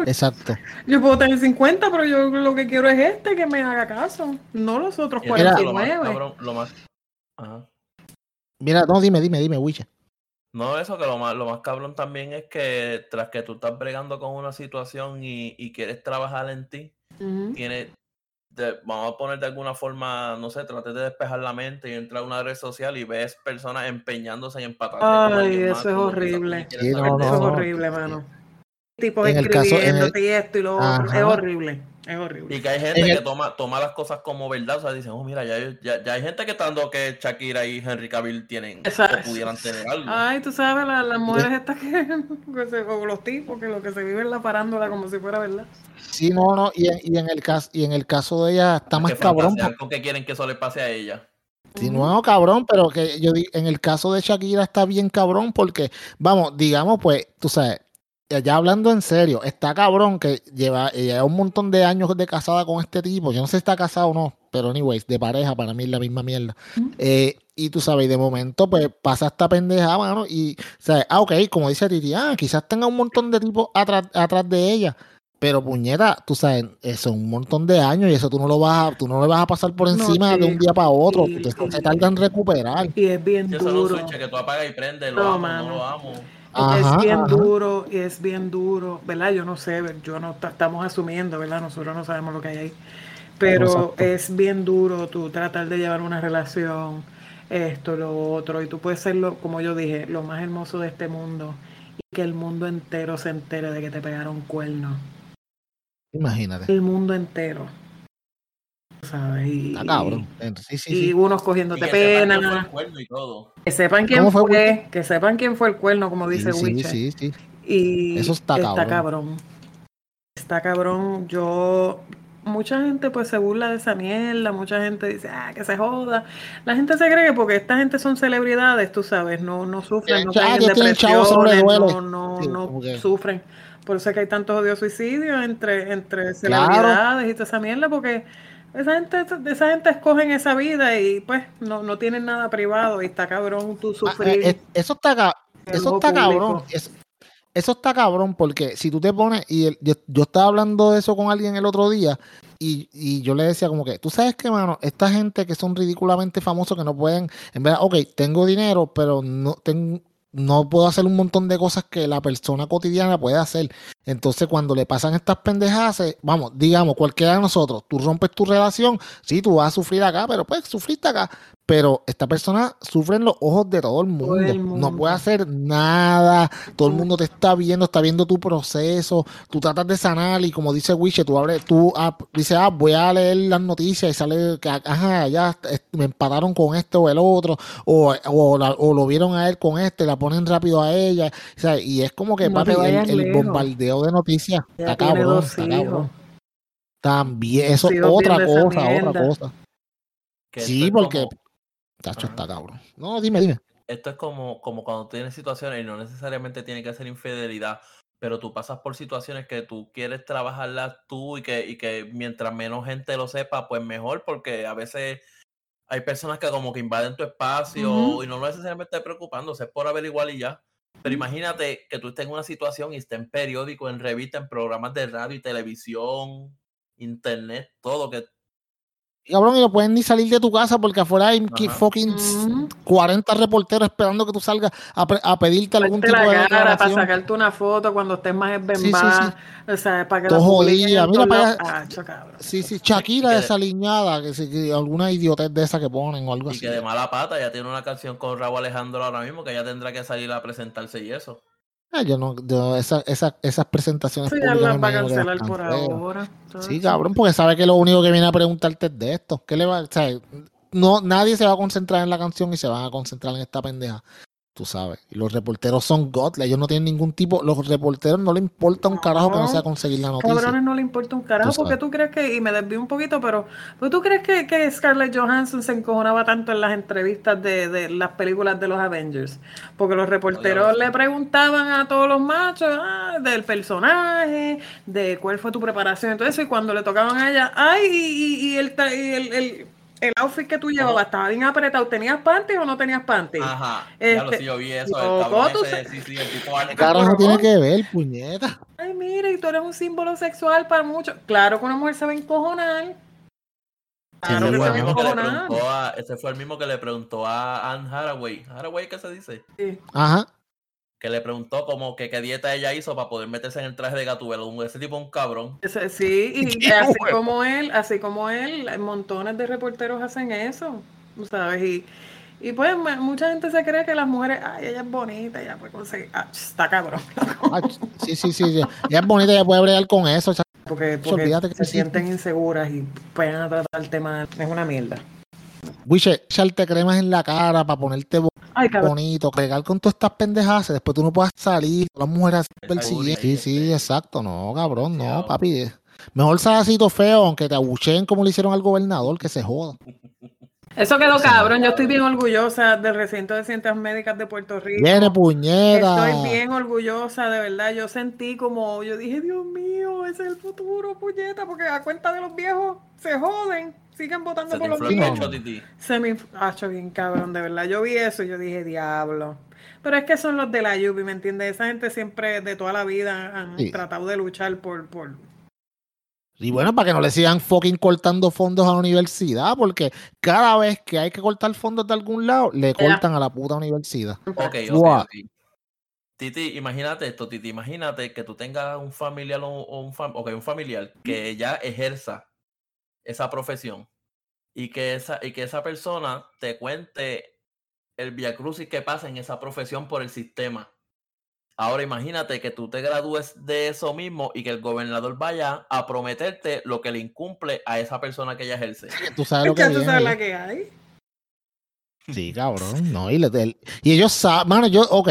A: exacto.
B: Yo puedo tener 50, pero yo lo que quiero es este que me haga caso, no los otros
C: Y eso es lo más
B: 49.
C: cabrón, lo más- Ajá.
A: Mira, no, dime, dime, dime, Wicha.
C: No, eso que lo más, lo más cabrón también es que tras que tú estás bregando con una situación y, y quieres trabajar en ti,
B: Ujú.
C: tienes, de- vamos a poner de alguna forma, no sé, trates de despejar la mente y entrar a una red social y ves personas empeñándose en empatar.
B: Ay, eso es horrible.
A: Sí, no,
B: Eso es horrible, mano. Tipos
A: el
B: escribiéndote y esto y lo otro. Es horrible. Es horrible.
C: Y que hay gente
A: el-
C: que toma, toma las cosas como verdad, o sea, dicen, oh, mira, ya, ya, ya hay gente que está dando que Shakira y Henry Cavill tienen,
B: Exacto.
C: o pudieran tener algo.
B: Ay, tú sabes, la- las mujeres estas que, (laughs) que se- o los tipos que lo que se viven la parándola como si fuera verdad.
A: Sí, no, no, y, en- y en el caso, y en el caso de ella está más cabrón.
C: con que quieren que eso le pase a ella.
A: Sí, no, cabrón, pero que yo di- en el caso de Shakira está bien cabrón porque, vamos, digamos, pues, tú sabes, ya hablando en serio, está cabrón que lleva, lleva un montón de años de casada con este tipo. Yo no sé si está casado o no, pero anyways, de pareja, para mí es la misma mierda. Eh, y tú sabes, de momento, pues pasa esta pendeja, mano, y, sabes, ah, ok, como dice Titi, ah, quizás tenga un montón de tipos atrás, atrás de ella. Pero puñeta, tú sabes, eso es un montón de años y eso tú no lo vas a, tú no lo vas a pasar por
B: No,
A: encima de un día para otro.
B: sí,
A: Esto
B: sí.
A: se tarda en recuperar.
B: Y es bien
C: Si eso no
B: duro.
C: switch que tú apagas y prendes, lo
B: No,
C: amo,
B: mano.
C: no lo amo.
A: Ajá,
B: es bien
A: ajá.
B: duro y es bien duro, ¿verdad? Yo no sé, yo no ta- estamos asumiendo, ¿verdad? Nosotros no sabemos lo que hay ahí. Pero
A: Exacto.
B: es bien duro tú tratar de llevar una relación, esto, lo otro, y tú puedes ser, lo, como yo dije, lo más hermoso de este mundo y que el mundo entero se entere de que te pegaron cuernos.
A: Imagínate.
B: El mundo entero. ¿Sabes? Y,
A: Está cabrón. Sí, sí,
B: y
A: sí.
B: unos
C: Y
B: cogiéndote
C: que sepan quién fue
B: pena.
C: el cuerno y todo.
B: Que sepan quién
A: ¿Cómo fue,
B: fue, que sepan quién fue el cuerno, como dice
A: sí,
B: Witcher.
A: sí, sí.
B: Y
A: Eso está cabrón.
B: cabrón. Está cabrón. Yo, mucha gente pues se burla de esa mierda, mucha gente dice, ah, que se joda. La gente se cree que porque esta gente son celebridades, tú sabes, no, no sufren, no
A: Tienen
B: caen depresiones, no, no,
A: Sí,
B: no sufren. Por eso es que hay tantos odios suicidios entre, entre
A: Claro.
B: celebridades y toda esa mierda, porque esa gente, esa gente escogen esa vida y pues no, no tienen nada privado y está cabrón tú
A: Ah,
B: sufrir.
A: eh, eh, eso está, eso está cabrón. Es- eso está cabrón porque si tú te pones, y el- yo, yo estaba hablando de eso con alguien el otro día, y, y yo le decía como que, tú sabes que, mano, esta gente que son ridículamente famosos que no pueden, en verdad, ok, tengo dinero, pero no tengo... No puedo hacer un montón de cosas que la persona cotidiana puede hacer. Entonces, cuando le pasan estas pendejadas, eh, vamos, digamos, cualquiera de nosotros, tú rompes tu relación, sí, tú vas a sufrir acá, pero pues sufriste acá. Pero esta persona sufre en los ojos de todo el mundo.
B: el
A: No puede hacer nada. Todo el mundo te está viendo, está viendo tu proceso. Tú tratas de sanar y como dice Wiche, tú abres, tú ah, dices, ah, voy a leer las noticias y sale que, ajá, ya me empataron con este o el otro, o, o, la- o lo vieron a él con este, la ponen rápido a ella. O sea, y es como que,
B: No
A: papi, el,
B: lejos.
A: Bombardeo de noticias está
B: tiene
A: cabrón,
B: dos
A: está
B: hijos.
A: cabrón. También, eso
B: Sigo
A: otra cosa, otra cosa.
C: Que
A: Sí,
C: es
A: porque,
C: como-
A: tacho, está cabrón. No, dime, dime.
C: esto es como, como cuando tienes situaciones y no necesariamente tiene que ser infidelidad, pero tú pasas por situaciones que tú quieres trabajarlas tú y que, y que mientras menos gente lo sepa, pues mejor, porque a veces hay personas que como que invaden tu espacio y no necesariamente preocupándose, es por averiguar y ya. Pero imagínate que tú estés en una situación y estés en periódico, en revista, en programas de radio y televisión, internet, todo que
A: Cabrón, y no pueden ni salir de tu casa porque afuera hay
C: Ajá.
A: fucking
B: Ujú.
A: 40 reporteros esperando que tú salgas a, a pedirte algún
B: Ponte
A: tipo de
B: la cara para sacarte una foto cuando estés más
A: Sí, sí.
B: O sea, para que
A: Todo jodida.
B: en
A: Mira para
B: lados.
A: allá.
B: Ah, cho, cabrón.
A: Sí, sí, Shakira
C: que-
A: desaliñada, que, sí, que alguna idiotez de esa que ponen o algo
C: Y
A: así.
C: que de mala pata ya tiene una canción con Raúl Alejandro ahora mismo que ya tendrá que salir a presentarse y eso.
A: Ah, yo no, yo esa, esa- esas presentaciones públicas
B: las va a cancelar por ahora.
A: Sí, cabrón, porque sabe que lo único que viene a preguntarte es de esto. ¿Qué le va, o sea, no, nadie se va a concentrar en la canción y se van a concentrar en esta pendeja. Tú sabes. Y los reporteros son godly, ellos no tienen ningún tipo, los reporteros no le importa un carajo que no
B: No,
A: sea conseguir la noticia.
B: Cabrones no le importa un carajo, porque tú crees que, y me desvío un poquito, pero ¿pues ¿tú crees que, que Scarlett Johansson se encojonaba tanto en las entrevistas de, de las películas de los Avengers? Porque los reporteros le preguntaban a todos los machos ah, del personaje, de cuál fue tu preparación y todo eso, y cuando le tocaban a ella, ay, y, y- y el, y el, el, el outfit que tú llevabas estaba bien apretado, ¿tenías panties o no tenías panties?
C: Ajá, ya lo
B: Este,
C: sí, yo vi eso,
B: loco,
C: el cabrón
B: tú
C: ese,
B: sa-
C: sí, sí, el tipo
A: ¿Qué carajo tiene que ver, puñeta?
B: Ay, mira, y tú eres un símbolo sexual para muchos. Claro que una mujer se va a encojonar. Claro
C: Ese fue,
B: se
C: el
B: va a
C: mismo que le
B: encojonar.
C: preguntó a, ese fue el mismo que le preguntó a Anne Haraway. Haraway, ¿qué se dice?
B: Sí.
A: Ajá.
C: Que le preguntó como que qué dieta ella hizo para poder meterse en el traje de Gatubela. Ese tipo es un cabrón.
B: Sí, y (laughs) así como él, así como él, montones de reporteros hacen eso, ¿sabes? Y, y pues mucha gente se cree que las mujeres, ay, ella es bonita, ella puede conseguir, ah, está cabrón,
A: Ah, sí, sí, sí. sí. Ella es bonita, ella puede bregar con eso.
B: porque, porque se sienten inseguras y pueden a tratar el tema, es una mierda.
A: Wiche, echarte cremas en la cara para ponerte bo-
B: Ay, cabrón.
A: bonito, bregar con todas estas pendejas, después tú no puedas salir, las mujeres persiguiendo. Sí, sí, exacto, no, cabrón, no, papi. Mejor salacito feo, aunque te abucheen como le hicieron al gobernador, que se joda.
B: Eso quedó cabrón. Yo estoy bien orgullosa del recinto de ciencias médicas de Puerto Rico.
A: Viene puñeta.
B: Estoy bien orgullosa, de verdad. Yo sentí como, yo dije, Dios mío, ese es el futuro, puñeta, porque a cuenta de los viejos se joden, siguen votando
C: Se
B: por los viejos. Se me ha hecho bien cabrón, de verdad. Yo vi eso y yo dije, diablo. Pero es que son los de la Yupi, ¿me entiendes? Esa gente siempre, de toda la vida, han
A: Sí.
B: tratado de luchar por, por...
A: Y bueno, para que no le sigan fucking cortando fondos a la universidad, porque cada vez que hay que cortar fondos de algún lado, le cortan a la puta universidad.
C: Ok, ok,
A: What?
C: ok. Titi, imagínate esto, Titi, imagínate que tú tengas un familiar o o un, fam- ok, un familiar que ya ejerza esa profesión y que esa, y que esa persona te cuente el viacrucis que pasa en esa profesión por el sistema. Ahora imagínate que tú te gradúes de eso mismo y que el gobernador vaya a prometerte lo que le incumple a esa persona que ella ejerce.
A: Tú sabes lo que
B: Ya tú
A: viene
B: sabes
A: ahí.
B: la que hay.
A: Sí, cabrón. No, y, le- el- y ellos saben, mano, yo, ok.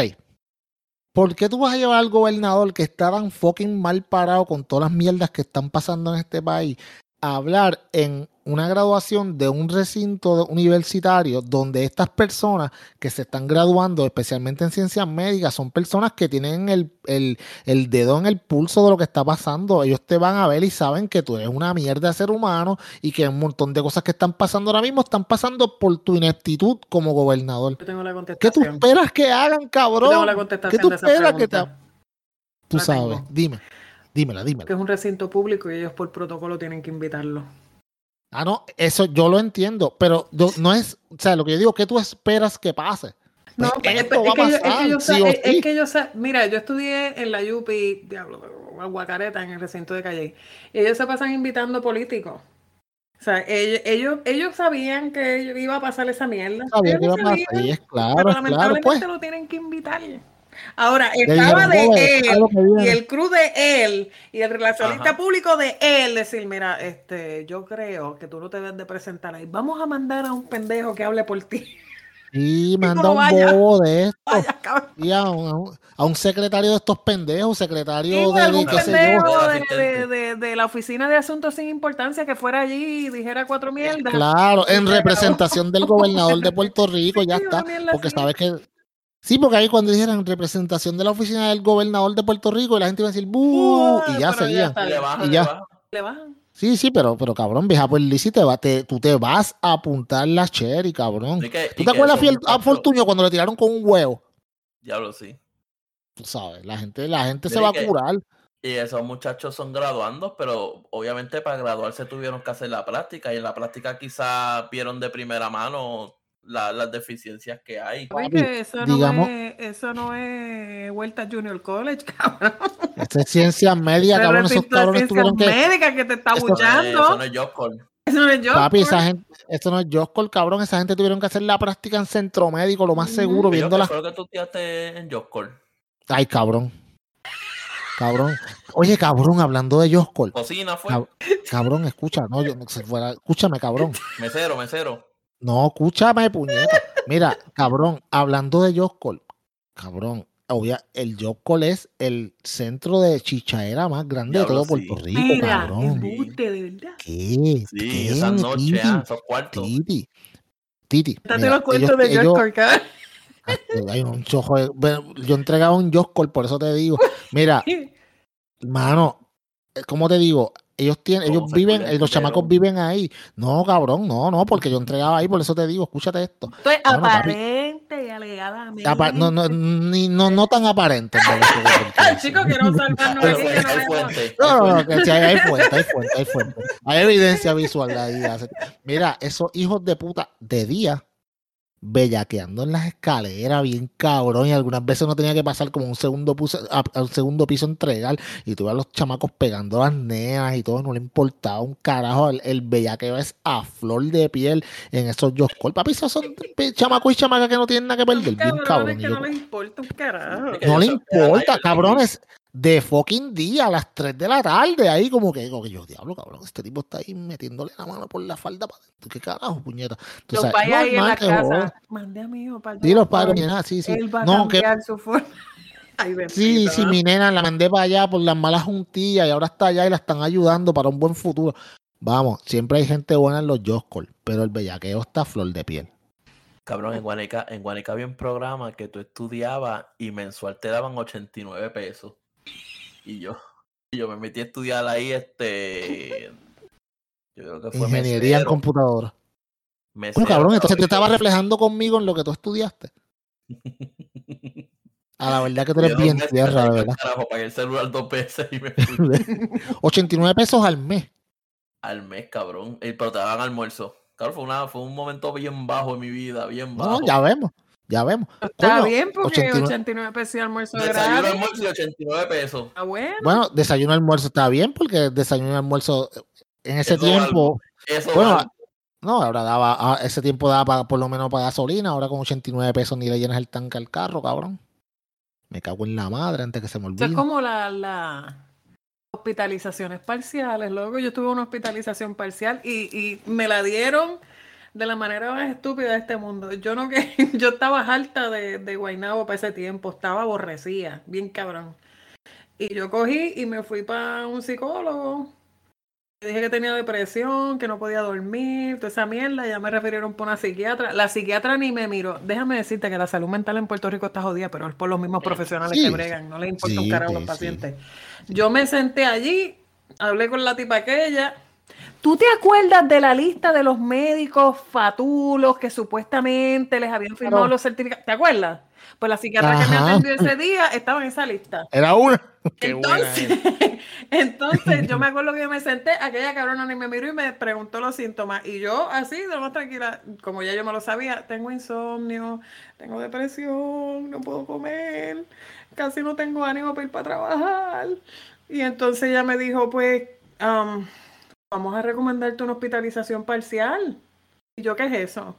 A: ¿Por qué tú vas a llevar al gobernador que está tan fucking mal parado con todas las mierdas que están pasando en este país a hablar en una graduación de un recinto universitario donde estas personas que se están graduando, especialmente en ciencias médicas, son personas que tienen el, el- el dedo en el pulso de lo que está pasando? Ellos te van a ver y saben que tú eres una mierda de ser humano y que un montón de cosas que están pasando ahora mismo están pasando por tu ineptitud como gobernador.
B: Yo tengo la
A: ¿Qué tú esperas que hagan,
B: Yo
A: cabrón?
B: tengo la
A: ¿Qué tú esperas que te... Tú
B: La
A: sabes,
B: tengo.
A: dime, dímela, dímela.
B: Que es un recinto público y ellos por protocolo tienen que invitarlo.
A: Ah, no, eso yo lo entiendo, pero no es, o sea, lo que yo digo, ¿qué tú esperas que pase?
B: No,
A: Pues
B: es,
A: esto
B: es que yo, sé-
A: o
B: es- es
A: sí.
B: que yo sé- mira, yo estudié en la UPI, diablo, Guacareta, en el recinto de Calle, y ellos se pasan invitando políticos. O sea, ellos, ellos, ellos sabían que iba a pasar esa mierda.
A: Sabía
B: Ellos
A: que iba a pasar,
B: sabían,
A: claro,
B: pero
A: es claro,
B: lamentablemente
A: pues.
B: lo tienen que invitar. Ahora, estaba de
A: "Joder, ¿sabes lo que
B: él y
A: viene?"
B: el crew de él y el relacionista
C: Ajá.
B: público de él decir, mira, este, yo creo que tú no te debes de presentar ahí. Vamos a mandar a un pendejo que hable por ti.
A: Y (laughs) manda
B: no
A: un
B: vaya.
A: bobo de esto.
B: Vaya.
A: Y a un, a un- secretario de estos pendejos, secretario
B: Sí,
A: de,
B: algún
A: qué sé yo.
B: pendejo de,
C: asistente.
B: de- de- de la oficina de asuntos sin importancia que fuera allí y dijera cuatro mierdas.
A: Claro, en representación del gobernador de Puerto Rico, (laughs) ya
B: Sí,
A: está. Porque sabes que. Sí, porque ahí cuando dijeran representación de la oficina del gobernador de Puerto Rico, la gente iba a decir ¡bu!
B: Uah,
A: y ya
C: Y le bajan,
A: Y
C: le
A: ya.
C: bajan.
B: Le bajan.
A: Sí, sí, pero, pero cabrón, vieja pues Lizzy, te va, te, tú te vas a apuntar la cherry, cabrón.
C: Que-
A: ¿Tú te acuerdas fiel- a Fortunio cuando le tiraron con un huevo?
C: Diablo, sí.
A: Tú sabes, la gente, la gente se va a curar.
C: Y esos muchachos son graduandos, pero obviamente para graduarse tuvieron que hacer la práctica y en la práctica quizá vieron de primera mano la- las deficiencias que hay.
B: Oye, eso,
A: digamos-
B: no es, eso no es Vuelta Junior College, (laughs) cabrón.
A: Esta es ciencia media, cabrón. Esos cabrones tuvieron que.
B: médicas que te está
A: Eso-
C: Eso no es-
B: buchando.
C: Eso no es.
A: Papi, esa gente, esto no es Joscol, cabrón. Esa gente tuvieron que hacer la práctica en centro médico, lo más seguro,
C: Pero,
A: viendo
C: ¿Qué
A: las.
C: lo que tú tiraste en Job Corps?
A: Ay, cabrón. Cabrón. Oye, cabrón, hablando de Joscol.
C: Cocina fue.
A: Cab- Cabrón, escucha, no, yo no se fuera. Escúchame, cabrón.
C: Mesero, mesero.
A: No, escúchame, puñeta. Mira, cabrón, hablando de Joscol, cabrón, obvia, el Joscol es el centro de chichaera más grande de todo
C: sí.
A: Puerto Rico,
B: Mira,
A: cabrón.
B: embuste, de verdad.
A: ¿Qué?
C: Sí,
A: ¿Qué?
C: esas noches,
A: Titi?
C: ah, esos cuartos.
A: Titi. Titi.
B: Date
A: mira,
B: los cuentos
A: ellos-
B: de Corcar.
A: Hay un chojo de- bueno, Yo entregaba un Joscol, por eso te digo. Mira, (laughs) Mano, eh, ¿cómo te digo? Ellos tienen,
C: ¿Cómo
A: ellos viven, eh,
C: el
A: los chamacos viven ahí. No, cabrón, no, no, porque yo entregaba ahí, por eso te digo, escúchate esto.
B: Esto es
A: Bueno, papi.
B: aparente y alegadamente.
A: Apa- no, no, ni, no, no tan aparente. (laughs)
B: Chicos, que no salvarnos
C: Hay
B: aquí. que no
C: hay
B: vemos.
C: fuente,
A: No,
C: hay
A: no, no,
C: fuente.
A: que sí, hay, hay fuente, hay (laughs) fuente, hay fuente. Hay evidencia visual ahí. Mira, esos hijos de puta de día bellaqueando en las escaleras, bien cabrón, y algunas veces uno tenía que pasar como un segundo piso, a, a un segundo piso entregar, y tú ves a los chamacos pegando las neas y todo, no le importaba un carajo, el, el bellaqueo es a flor de piel en esos Joscol. Papi, esos son chamacos y chamacas que no tienen nada que perder, bien cabrón.
B: que
A: y yo-
B: no les importa un carajo.
A: No le importa, cabrones. De fucking día a las 3 de la tarde, ahí como que, como que yo, diablo, cabrón, este tipo está ahí metiéndole la mano por la falda para adentro. ¿Qué carajo, puñeta? Tú
B: Los vaya ahí en la
A: que
B: casa. Mandé a mi hijo para el
A: Sí, los padres, mira, sí, sí.
B: Él va a
A: No, que
B: cambiar su forma. (laughs) Ay,
A: sí,
B: bendito,
A: sí,
B: ¿no?
A: mi nena la mandé para allá por las malas juntillas y ahora está allá y la están ayudando para un buen futuro. Vamos, siempre hay gente buena en los Joscol. pero el bellaqueo está a flor de piel.
C: Cabrón, en Guanica, en Guanica había un programa que tú estudiabas y mensual te daban 89 pesos. Y yo, y yo me metí a estudiar ahí, este. Yo creo que fue
A: Ingeniería en
C: mesero,
A: computadora.
C: mesero,
A: Bueno, cabrón, entonces te estaba reflejando conmigo en lo que tú estudiaste. A la verdad que tú (laughs) eres bien tierra,
C: cerré,
A: verdad.
C: Carajo, pagué el celular dos veces y me (laughs) fui
A: 89 pesos al mes.
C: al mes, cabrón. Y, pero te daban almuerzo. Claro, fue, una, fue un momento bien bajo en mi vida, bien
A: No,
C: bajo.
A: ya vemos, ya vemos.
B: Está
A: Coño,
B: bien porque
A: 89
B: 89 pesos y almuerzo
C: Desayuno,
B: gratis.
C: almuerzo y 89 pesos.
B: Está bueno.
A: Bueno, desayuno almuerzo está bien porque desayuno almuerzo en ese
C: Eso
A: tiempo,
C: Eso
A: Bueno,
C: vale.
A: no, ahora daba, ah, ese tiempo daba para, por lo menos para gasolina, ahora con 89 pesos ni le llenas el tanque al carro, cabrón. Me cago en la madre antes que se me olvide.
B: es como la, la hospitalizaciones parciales. Luego yo tuve una hospitalización parcial y, y me la dieron de la manera más estúpida de este mundo. Yo no que (laughs) yo estaba harta de, de Guaynabo para ese tiempo, estaba aborrecida, bien cabrón. Y yo cogí y me fui para un psicólogo. Le dije que tenía depresión, que no podía dormir, toda esa mierda. Ya me refirieron por una psiquiatra. La psiquiatra ni me miró. Déjame decirte que la salud mental en Puerto Rico está jodida, pero es por los mismos profesionales
A: Sí,
B: que bregan. No les importa un
A: sí,
B: carajo a los
A: sí.
B: pacientes. Yo me senté allí, hablé con la tipa aquella. ¿Tú te acuerdas de la lista de los médicos fatulos que supuestamente les habían firmado
A: Claro.
B: los certificados? ¿Te acuerdas? Pues la psiquiatra que me atendió ese día estaba en esa lista.
A: Era una. (laughs) Qué buena
B: Entonces, (laughs) entonces, yo me (laughs) acuerdo que yo me senté, aquella cabrona ni me miró y me preguntó los síntomas. Y yo, así, de lo más tranquila, como ya yo me lo sabía, tengo insomnio, tengo depresión, no puedo comer, casi no tengo ánimo para ir para trabajar. Y entonces ella me dijo, pues, am, vamos a recomendarte una hospitalización parcial. Y yo, ¿qué es eso?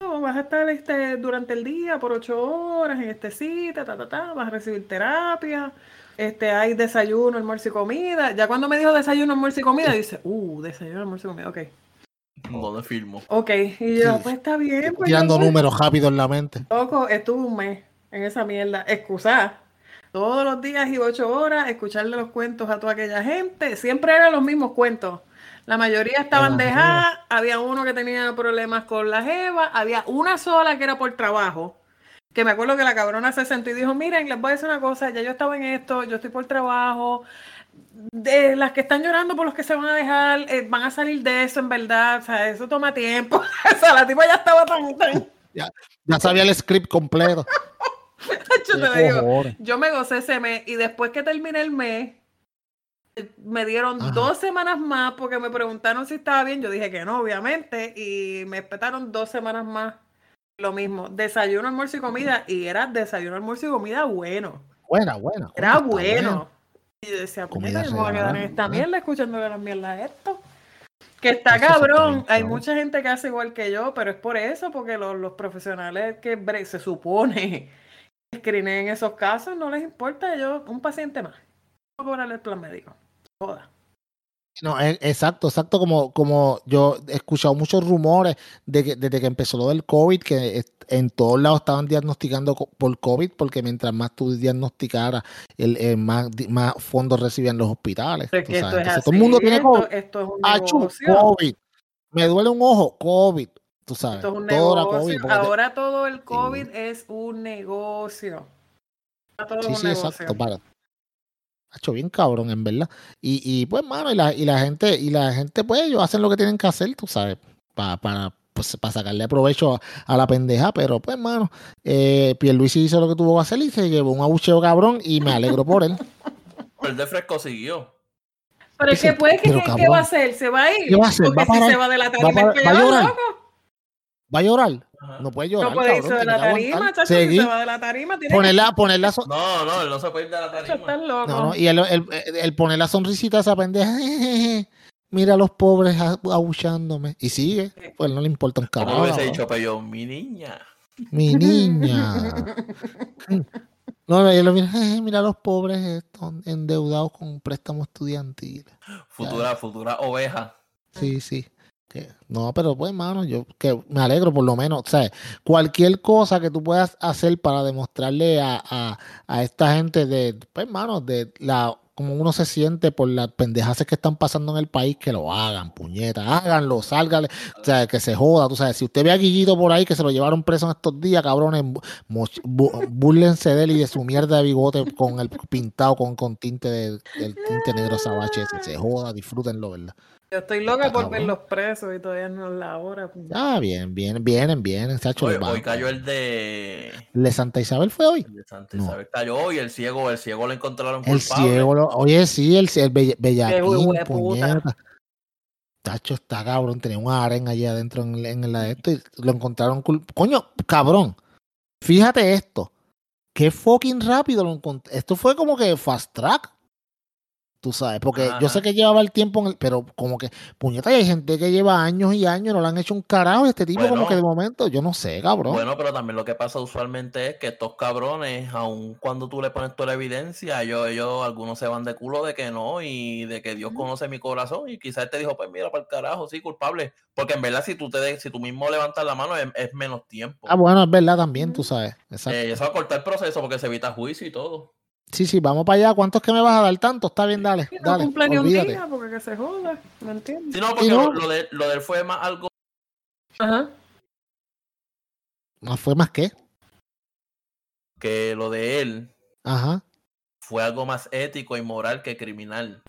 B: No, vas a estar este, durante el día por ocho horas en este sitio, ta, ta, ta, vas a recibir terapia, este, hay desayuno, almuerzo y comida. Ya cuando me dijo desayuno, almuerzo y comida, dice, uh, desayuno, almuerzo y comida, ok.
C: ¿Dónde firmo?
B: Ok, y yo,
A: Sí.
B: pues está bien, pues
A: Tirando
B: yo voy".
A: números rápido en la mente.
B: Loco, estuve un mes en esa mierda, excusar. Todos los días y ocho horas, escucharle los cuentos a toda aquella gente. Siempre eran los mismos cuentos. La mayoría estaban dejadas, había uno que tenía problemas con la jeva, había una sola que era por trabajo. Que me acuerdo que la cabrona se sentó y dijo, miren, les voy a decir una cosa, ya yo estaba en esto, yo estoy por trabajo. De las que están llorando por los que se van a dejar, eh, van a salir de eso en verdad, o sea, eso toma tiempo. (laughs) o sea, la tipa ya estaba tan, tan,
A: Ya sabía el script completo. (laughs)
B: yo te digo. Yo me gocé ese mes y después que terminé el mes, me dieron
A: Ajá.
B: dos semanas más porque me preguntaron si estaba bien. Yo dije que no, obviamente, y me espetaron dos semanas más. Lo mismo, desayuno, almuerzo y comida, y era desayuno, almuerzo y comida bueno.
A: Buena, buena.
B: Era bueno. Y yo decía, yo me voy a quedar en esta
A: ¿eh?
B: mierda escuchándole las mierdas a esto. Que está
A: Eso sí está
B: cabrón. Hay mucha gente que hace igual que yo, pero es por eso, porque los, los profesionales que se supone que screeneen esos casos, no les importa. Yo, un paciente más. No cobrarle el plan médico. Joda.
A: No, e- exacto, exacto, como, como yo he escuchado muchos rumores de que desde que empezó lo del COVID, que en todos lados estaban diagnosticando por COVID, porque mientras más tú diagnosticaras, el, el más, más fondos recibían los hospitales.
B: Es que esto es
A: todo el mundo tiene COVID.
B: Esto es un
A: Achú,
B: negocio.
A: COVID. Me duele un ojo, COVID. Tú sabes.
B: Esto es un.
A: COVID.
B: Ahora todo el COVID es un negocio. Ahora todo es
A: Sí,
B: un
A: sí,
B: negocio.
A: exacto. Para. Ha hecho bien cabrón, en verdad. Y, y pues, mano, y la, y la gente, y la gente, pues, ellos hacen lo que tienen que hacer, tú sabes, pa- para, pues, para sacarle provecho a, a la pendeja, pero pues, mano, eh, Pierluisi hizo lo que tuvo que hacer y se llevó un abucheo cabrón y me alegro por él. (laughs)
C: Pero el de fresco siguió.
B: Pero es que
A: Dice,
B: pues, ¿qué,
A: pero,
B: qué- qué
A: cabrón,
B: va a hacer? ¿Se va a ir?
A: ¿Qué va a hacer?
B: Porque
A: ¿Va a
B: si
A: parar?
B: se va de la
A: ¿Va a
B: tarima,
A: parar?
B: es que
A: ¿Va a
B: ya,
A: llorar?
B: loco.
A: ¿Va a llorar?
C: Ajá.
A: No puede llorar,
B: No puede irse
A: cabrón.
B: de la tarima, chacho. Se va de la tarima, tiene
A: ponerla, ponerla, so-
C: No, no, él no se puede ir de la tarima.
B: estar loco.
A: no, no, y el, el, el poner la sonrisita a esa pendeja, (laughs) mira a los pobres abuchándome. Y sigue, pues no le importa un carajo.
C: hubiese dicho Peyo, mi niña.
A: Mi niña. (laughs) No, no, yo lo mira, "Eh, mira a los pobres estos endeudados con préstamos estudiantiles.
C: Futura, futura oveja.
A: Sí, sí. No, pero pues, mano, yo que me alegro por lo menos. Sea, cualquier cosa que tú puedas hacer para demostrarle a, a, a esta gente de, pues, mano, de la como uno se siente por las pendejaces que están pasando en el país, que lo hagan, puñeta, háganlo, sálgale, o sea, que se joda, tú sabes, si usted ve a Guillito por ahí que se lo llevaron preso en estos días, cabrones, burlense de él y de su mierda de bigote con el pintado con, con tinte de, tinte negro sabache, se joda, disfrútenlo, ¿verdad?
B: Yo estoy loca por ver los presos y todavía no es la hora. Pues.
A: Ah, bien, bien, vienen, vienen.
C: Hoy, hoy, cayó el de.
A: ¿El de Santa Isabel fue hoy?
C: El de Santa Isabel cayó hoy. El ciego, el ciego lo encontraron
A: El ciego, oye, sí, el, el bellaquín, puñeta. Tacho está cabrón, tenía un aren allí adentro en, en la de esto y lo encontraron. Coño, cabrón. Fíjate esto. Qué fucking rápido lo encontré. Esto fue como que fast track. Tú sabes, porque yo sé que llevaba el tiempo, en el, pero como que, puñeta, hay gente que lleva años y años, no le han hecho un carajo. Este tipo, como que de momento, yo no sé, cabrón.
C: Bueno, pero también lo que pasa usualmente es que estos cabrones, aun cuando tú le pones toda la evidencia, ellos, ellos algunos se van de culo de que no y de que Dios conoce mi corazón. Y quizás te dijo, pues mira, para el carajo, sí, culpable. Porque en verdad, si tú, te si tú mismo levantas la mano, es, menos tiempo.
A: Ah, bueno, es verdad también, tú sabes.
C: Exacto. Eh, eso va a cortar el proceso porque se evita juicio y todo.
A: Sí, sí, vamos para allá. ¿Cuántos que me vas a dar? Tanto, está bien, dale. No dale
B: cumpleaños día porque que se joda, ¿me entiendes?
C: Sí, no, porque Lo, de, lo de él fue más algo.
B: Ajá.
A: ¿No fue más qué?
C: Que lo de él.
A: Ajá.
C: Fue algo más ético y moral que criminal.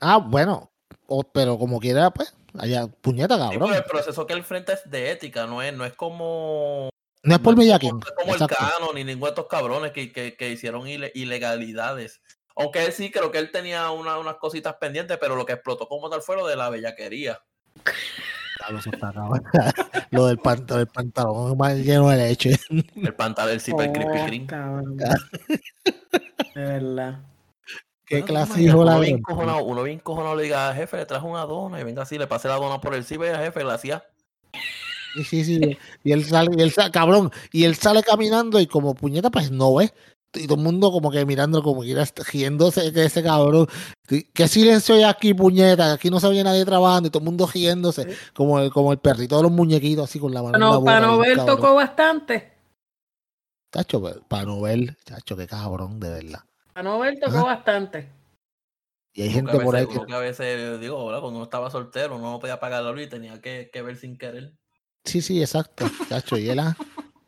A: Ah, bueno. pero como quiera, pues, allá, puñeta, cabrón.
C: el proceso que él frente es de ética, no es, no es como
A: no es por Bellaquín.
C: No es como el Cano ni ninguno de estos cabrones que, que, que hicieron ilegalidades. Aunque él sí, creo que él tenía una, unas cositas pendientes, pero lo que explotó como tal fue lo de la bellaquería. (laughs)
A: lo del pantalón, el pantalón más lleno de leche. (laughs)
C: El pantalón, el zipper creepy cream. (laughs)
B: De verdad.
A: ¿Qué clase hijo la
C: uno bien, cojonado, uno bien cojonado le diga, jefe, le trajo una dona y venga así, le pase la dona por el zipper, jefe, le hacía.
A: Sí, sí, Y él sale, y él sale, cabrón, y él sale caminando y como puñeta, pues no ve. Y todo el mundo como que mirando, como que riéndose de ese cabrón. ¿Qué silencio hay aquí, puñeta? Aquí no se ve nadie trabajando y todo el mundo riéndose, como, el, como el perrito de los muñequitos, así con la mano.
B: No, para Nobel tocó bastante.
A: Chacho, pues, para Nobel, chacho, qué cabrón, de verdad.
B: Para Nobel tocó bastante.
A: Y hay gente por ahí
C: que... a veces, digo, cuando uno estaba soltero, uno no podía pagar la luz y tenía que, que ver sin querer.
A: Sí, sí, exacto, chacho, y él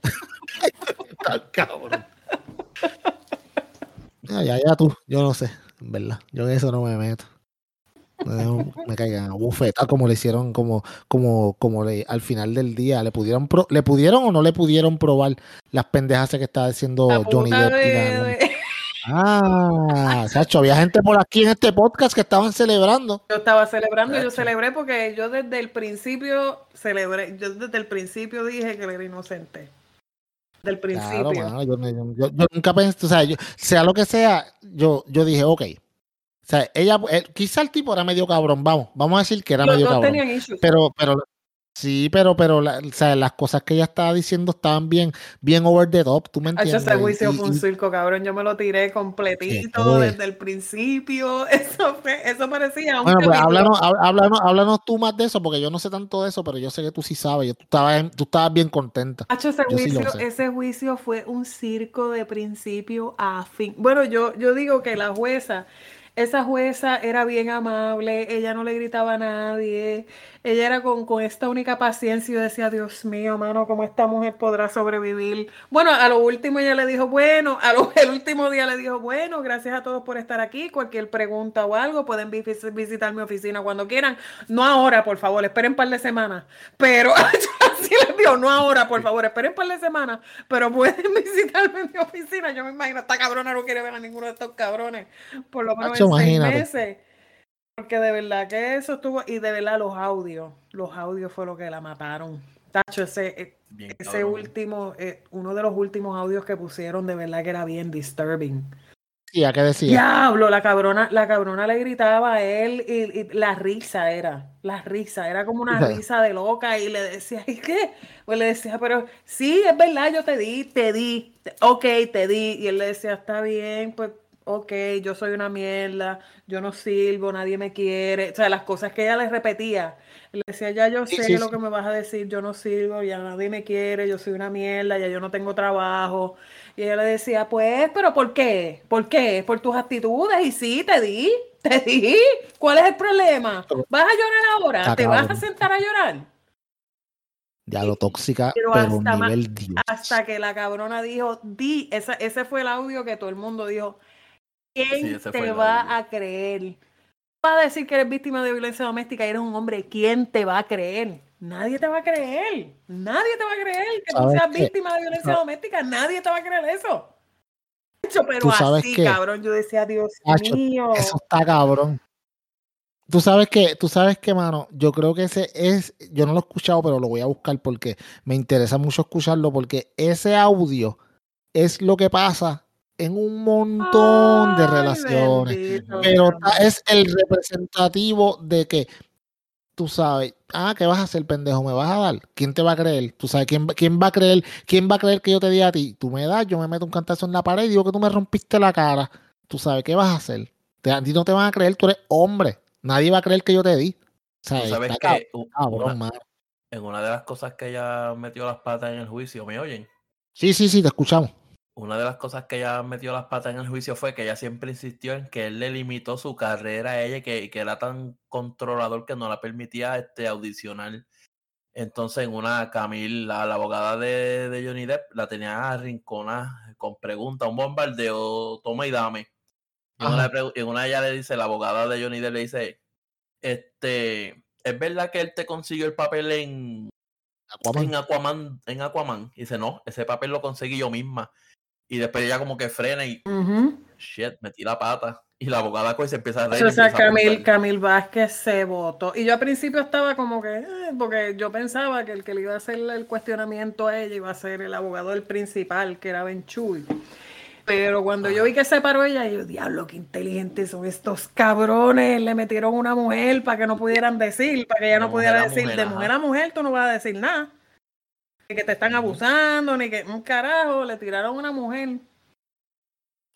A: (laughs) cabrón. Ya, ya, ya tú, yo no sé, en verdad. Yo en eso no me meto. me caigan a bufeta como le hicieron, como, como, como le, al final del día, le pudieron le pudieron o no le pudieron probar las pendejas que estaba diciendo Johnny Depp. Ah, Sacho, había gente por aquí en este podcast que estaban celebrando.
B: Yo estaba celebrando, yo celebré porque yo desde el principio celebré, yo desde el principio dije que era inocente. Del principio.
A: yo, nunca pensé, o sea, sea lo que sea, yo, yo dije, ok. O sea, ella, eh, quizá el tipo era medio cabrón, vamos, vamos a decir que era medio cabrón. Pero, pero, Sí, pero, pero las cosas que ella estaba diciendo estaban bien, bien over the top, ¿tú me entiendes?
B: Ese juicio fue un circo, cabrón. Yo me lo tiré completito desde el principio. (laughs) Eso fue, eso parecía
A: un Bueno, pues háblanos, háblanos, tú más de eso, porque yo no sé tanto de eso, pero yo sé que tú sí sabes. Tú estabas, tú estabas bien contenta.
B: ese, juicio, ese juicio fue un circo de principio a fin. Bueno, yo, yo digo que la jueza esa jueza era bien amable, ella no le gritaba a nadie, ella era con, con esta única paciencia y yo decía, Dios mío, mano, ¿cómo esta mujer podrá sobrevivir? Bueno, a lo último ella le dijo, bueno, a lo, (laughs) el último día le dijo, bueno, gracias a todos por estar aquí, cualquier pregunta o algo, pueden visitar mi oficina cuando quieran, no ahora, por favor, esperen un par de semanas, pero (laughs) (laughs) así les digo, no ahora, por favor, esperen un par de semanas, pero pueden (laughs) visitarme en mi oficina, yo me imagino, esta cabrona no quiere ver a ninguno de estos cabrones, por lo menos porque de verdad que eso estuvo, y de verdad los audios, los audios fue lo que la mataron. Tacho, ese, eh, ese último, eh, uno de los últimos audios que pusieron, de verdad que era bien disturbing.
A: ¿Y a qué decía?
B: Diablo, la cabrona, la cabrona le gritaba a él y, la risa era, la risa, era como una risa de loca y le decía, ¿y qué? Pues le decía, pero sí, es verdad, yo te di, te di, ok, te di. Y él le decía, está bien, pues ok, yo soy una mierda, yo no sirvo, nadie me quiere. O sea, las cosas que ella le repetía. Le decía, ya yo
A: Sí,
B: sé
A: sí,
B: lo que me vas a decir, yo no sirvo, ya nadie me quiere, yo soy una mierda, ya yo no tengo trabajo. Y ella le decía, pues, pero ¿por qué? ¿Por qué? Por tus actitudes. Y sí, te di, te di. ¿Cuál es el problema? ¿Vas a llorar ahora? ¿Te vas a sentar a llorar?
A: Ya lo tóxica,
B: Pero
A: pero,
B: hasta
A: nivel Dios.
B: Hasta que la cabrona dijo, di, esa- ese fue el audio que todo el mundo dijo. ¿Quién
C: Sí, ese
B: te va
C: audio.
B: a creer? Va a decir que eres víctima de violencia doméstica y eres un hombre. ¿Quién te va a creer? Nadie te va a creer. Nadie te va a creer que tú
A: ¿Sabes
B: seas
A: qué?
B: víctima de violencia doméstica. Nadie te va a creer Pero
A: ¿Tú sabes
B: así,
A: qué?
B: cabrón, yo decía, Dios
A: Hacho,
B: mío.
A: Eso está cabrón. Tú sabes que, tú sabes que, mano, yo creo que ese es, yo no lo he escuchado, pero lo voy a buscar porque me interesa mucho escucharlo, porque ese audio es lo que pasa en un montón de relaciones.
B: bendito,
A: Pero es el representativo de que tú sabes, ah, ¿qué vas a hacer, pendejo? ¿Me vas a dar? ¿Quién te va a creer? Tú sabes, ¿quién, va- quién va a creer? ¿Quién va a creer que yo te diga a ti? Tú me das, yo me meto un cantazo en la pared y digo que tú me rompiste la cara. Tú sabes, ¿qué vas a hacer? Te, a ti no te van a creer, tú eres hombre. Nadie va a creer que yo te di. O sea,
C: Tú sabes que
A: cabrón,
C: una- en una de las cosas que ella metió las patas en el juicio, ¿me oyen?
A: Sí, sí, sí, te escuchamos.
C: Una de las cosas que ella metió las patas en el juicio fue que ella siempre insistió en que él le limitó su carrera a ella y que, que era tan controlador que no la permitía este, audicionar. Entonces, en una Camille, la, la abogada de, de Johnny Depp, la tenía arrinconada con preguntas, un bombardeo, toma y dame. Y en una, en una ella le dice, la abogada de Johnny Depp le dice, este, ¿es verdad que él te consiguió el papel en,
A: Aquaman.
C: en Aquaman, en Aquaman. Y dice, no, ese papel lo conseguí yo misma. Y después ella como que frena y, shit, metí la pata. Y la abogada pues se empieza a reír.
B: O sea, Camil. Camil Vázquez se votó. Y yo al principio estaba como que, eh, porque yo pensaba que el que le iba a hacer el cuestionamiento a ella iba a ser el abogado del principal, que era Benchuy. Pero cuando yo vi que se paró ella, yo, diablo, qué inteligentes son estos cabrones. Le metieron una mujer para que no pudieran decir, para que ella no pudiera decir,
C: mujer,
B: de
C: ajá.
B: mujer a mujer tú no vas a decir nada. Que te están abusando, ni que un carajo, le tiraron a una mujer.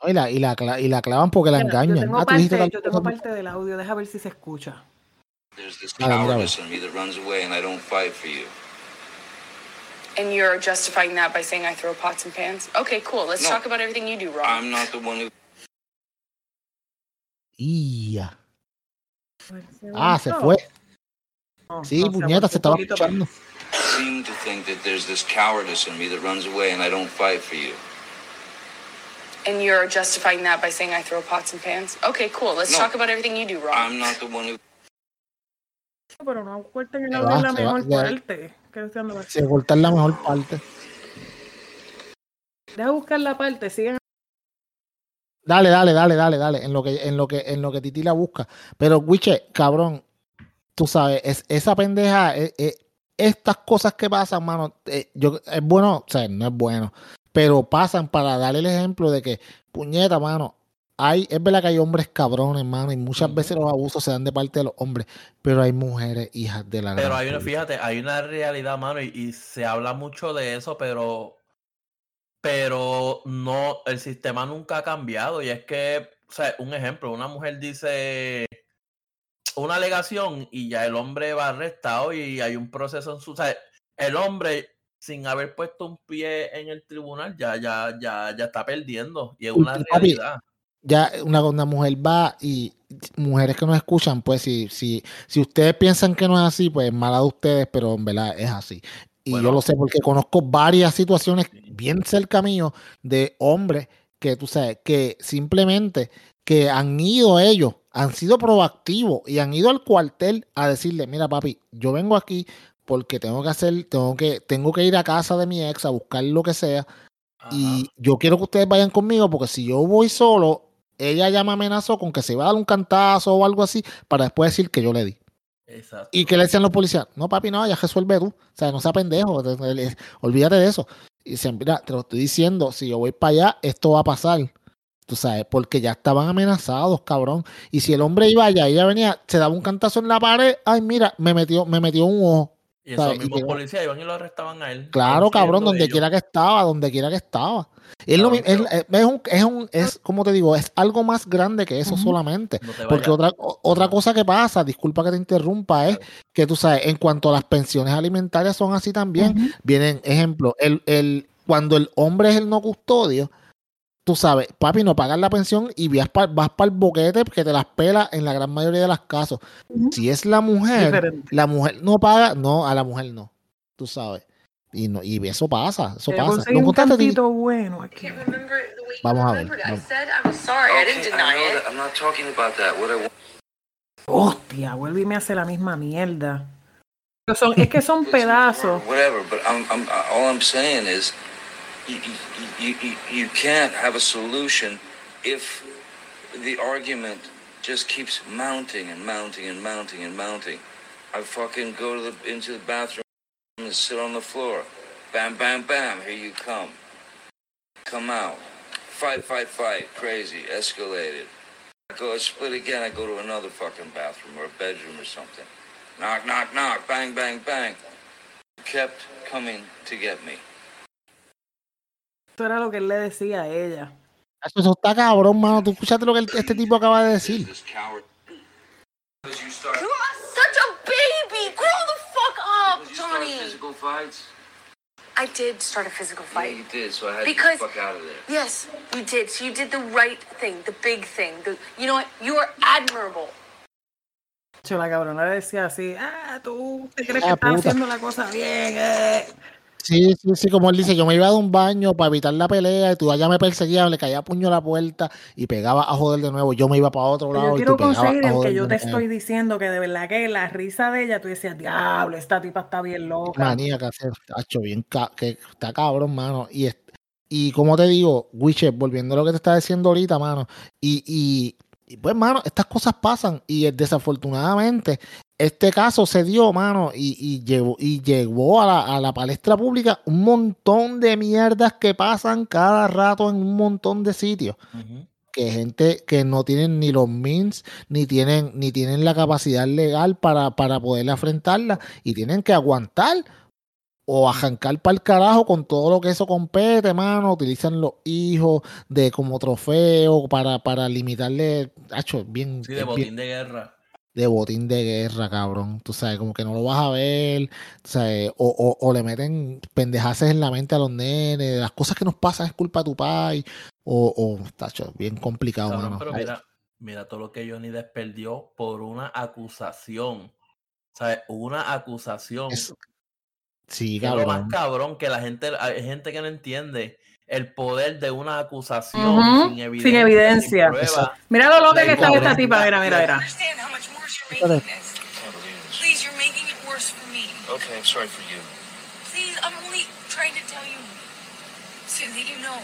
A: Y la, y, la, y la clavan porque la
B: Mira, yo
A: engañan.
B: tengo,
A: Ah, tú dijiste
B: parte, yo tengo
A: cosa.
B: parte del audio, deja ver si se escucha.
D: There's this cowardice in me that runs away and I don't fight for you.
E: And you're justifying that by saying I throw pots and pans? Okay, cool. Let's
D: No.
E: talk about everything you do wrong.
D: I'm not the one who
A: Ia. Ah, se fue.
B: No,
A: Sí,
B: no, se
A: puñeta, se
B: un
A: estaba escuchando.
D: Seem to think that there's this cowardice in me that runs away and I don't fight for you.
E: And you're justifying that by saying I throw pots and pans? Okay, cool. Let's
D: No.
E: talk about everything you do wrong.
D: I'm not the one who
B: Pero no la mejor parte. ¿Qué estoy dando?
A: Se cortar la mejor parte.
B: Deja buscar la parte, sigan.
A: Dale, dale, dale, dale, dale. En lo que, en lo que, en lo que Titi la busca. Pero, Wiche, cabrón, tú sabes, es, esa pendeja, eh, eh, estas cosas que pasan, mano, eh, yo, es bueno, o sea, no es bueno, pero pasan para darle el ejemplo de que, puñeta, mano, hay, es verdad que hay hombres cabrones, mano, y muchas veces los abusos se dan de parte de los hombres, pero hay mujeres hijas de la
C: Pero hay una, fíjate, hay una realidad, mano, y, y se habla mucho de eso, pero, pero no, el sistema nunca ha cambiado. Y es que, o sea, un ejemplo, una mujer dice una alegación y ya el hombre va arrestado y hay un proceso en su, o sea, el hombre sin haber puesto un pie en el tribunal ya, ya, ya, ya está perdiendo. Y es una realidad.
A: ya una, una mujer va y mujeres que nos escuchan, pues si, si, si ustedes piensan que no es así, pues mala de ustedes, pero en verdad es así. Y yo lo sé porque conozco varias situaciones bien cerca mío de hombres que tú sabes, que simplemente que han ido ellos, han sido proactivos y han ido al cuartel a decirle, mira papi, yo vengo aquí porque tengo que hacer, tengo que, tengo que ir a casa de mi ex a buscar lo que sea y yo quiero que ustedes vayan conmigo porque si yo voy solo, ella ya me amenazó con que se va a dar un cantazo o algo así para después decir que yo le di.
C: exacto.
A: Y que le decían los policías, no papi, no, ya resuelve tú. O sea, no sea pendejo, te- le- olvídate de eso. Y dicen, mira, te lo estoy diciendo, si yo voy para allá, esto va a pasar. Tú sabes, porque ya estaban amenazados, cabrón. Y si el hombre iba allá y ella venía, se daba un cantazo en la pared, ay, mira, me metió, me metió un ojo.
C: Y esos mismos policías iban y lo arrestaban a él.
A: Claro, cabrón, donde quiera que estaba, donde quiera que estaba. Es lo es, es un, es un, es, como te digo, es algo más grande que eso solamente.
C: No
A: Porque otra, otra cosa que pasa, disculpa que te interrumpa, es que tú sabes, en cuanto a las pensiones alimentarias son así también. Vienen, ejemplo, el, el, cuando el hombre es el no custodio, tú sabes, papi, no pagas la pensión y vas para vas el boquete que te las pela en la gran mayoría de los casos. Si es la mujer,
B: Diferente.
A: la mujer no paga, no, a la mujer no, tú sabes. Y, no, y eso pasa, eso
B: a
A: pasa. ¿Lo
B: un
A: Titi?
B: cantito bueno aquí.
A: Vamos a ver, vamos.
E: said I was sorry. I didn't
D: Okay,
E: deny
D: know
E: it.
D: that. I'm not talking about that. What I want
B: Hostia, vuelve y me hace la misma mierda. Pero son- es que son pedazos.
D: Whatever, but I'm, I'm, all I'm saying is, you, you, you, can't have a solution if the argument just keeps mounting and mounting and mounting and mounting. I fucking go to the into the bathroom and sit on the floor. Bam, bam, bam. Here you come. Come out. Fight, fight, fight. Crazy. Escalated. I go I split again. I go to another fucking bathroom or a bedroom or something. Knock, knock, knock. Bang, bang, bang. Kept coming to get me.
B: Eso era lo que él le decía a ella.
A: Eso, eso está cabrón, mano. Tú escuchaste lo que el- este tipo acaba de decir.
E: Such a baby. Grow the fuck up, Johnny. I did start a physical
D: Yeah,
E: fight.
D: you did. So I had
E: Because-
D: to get the fuck out of there.
E: Yes, you did. So you did the right thing, the big thing. The, you know what? You are admirable.
B: Yo, la cabrona le decía así, ah, tú te crees que
A: Ah,
B: estás
A: puta.
B: haciendo la cosa bien, eh.
A: Sí, sí, sí, como él dice, yo me iba de un baño para evitar la pelea y tú allá me perseguías, le caía puño a la puerta y pegaba a joder de nuevo. Yo me iba para otro lado
B: Yo
A: y
B: quiero
A: tú pegabas
B: conseguir el que yo te estoy diciendo que de verdad que la risa de ella, tú decías, diablo, esta tipa está bien loca.
A: manía que hacer, tacho, bien, ca- que está cabrón, mano. Y, y como te digo, Witcher, volviendo a lo que te estaba diciendo ahorita, mano, y, y, y pues, mano, estas cosas pasan y eh, desafortunadamente este caso se dio, mano, y, y llevó, y llegó a la, a la palestra pública un montón de mierdas que pasan cada rato en un montón de sitios que gente que no tienen ni los means ni tienen ni tienen la capacidad legal para, para poder afrontarla y tienen que aguantar o arrancar para el carajo con todo lo que eso compete, mano. Utilizan los hijos de como trofeo para, para limitarle, hacho, bien,
C: Sí, de
A: es bien-
C: botín de guerra.
A: De botín de guerra, cabrón. Tú sabes, como que no lo vas a ver, tú sabes, o, o, o le meten pendejaces en la mente a los nenes, las cosas que nos pasan es culpa de tu pai, o, o tacho, bien complicado,
C: Cabrón,
A: mano.
C: pero
A: Ay,
C: mira, mira todo lo que Johnny desperdió por una acusación. ¿Sabes? Una acusación.
A: es- sí,
C: Que es lo más
A: cabrón.
C: cabrón que la gente, hay gente que no entiende el poder de una acusación sin
B: sin
C: evidencia.
B: evidencia.
C: prueba.
B: Mira lo loca que está
C: cabrón.
B: esta tipa, mira, mira, mira.
E: Understand how much worse you're making this.
D: Can't believe this.
E: Please, you're making it worse for me.
D: Okay, I'm sorry for you.
E: Please, I'm only trying to tell you so that you know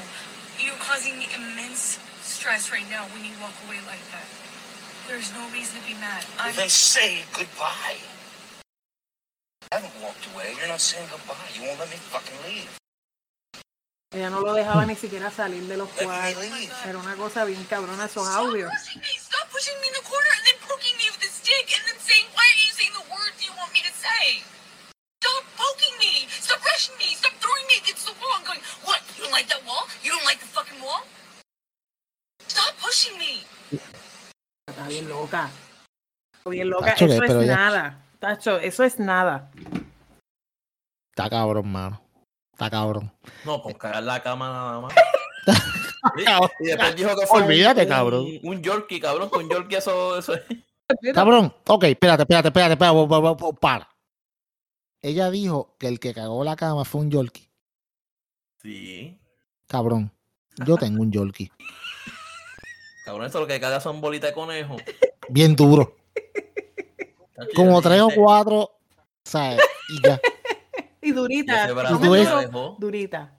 E: you're causing me immense stress right now when you walk away like that. There's no reason to be mad. I'm
D: Then say goodbye. I haven't walked away. You're not saying goodbye. You won't let me fucking leave.
B: Ella no lo dejaba ni siquiera salir de los
D: Let me
B: cuartos. Era una cosa bien cabrona esos
E: Stop
B: audios.
E: pushing me. Stop pushing me in the corner and then poking me with a stick and then saying, why are you saying the words you want me to say? Stop poking me. Stop rushing me. Stop throwing me against the wall and going, what? You don't like that wall? You don't like the fucking wall? Stop pushing me.
B: Está bien loca. Está bien loca.
A: Tacho,
B: eso es
A: ella-
B: nada. Tacho, eso es nada.
A: Está cabrón, mano. Está cabrón.
C: No, con cagar la cama nada más. Sí, (laughs)
A: Cabrón.
C: y después dijo que fue un-
A: Olvídate,
C: un,
A: cabrón.
C: Un, Yorkie, cabrón. Con Yorkie eso, eso es.
A: Cabrón, ok, espérate, espérate, espérate, espérate, pa- pa- pa- para. Ella dijo que el que cagó la cama fue un Yorkie.
C: Sí.
A: Cabrón, yo tengo un Yorkie. (laughs)
C: Cabrón, eso lo que caga son bolitas de conejo.
A: Bien duro. Como tres o cuatro, ¿sabes? Y ya. (laughs)
B: Y durita.
C: dejó.
B: Durita.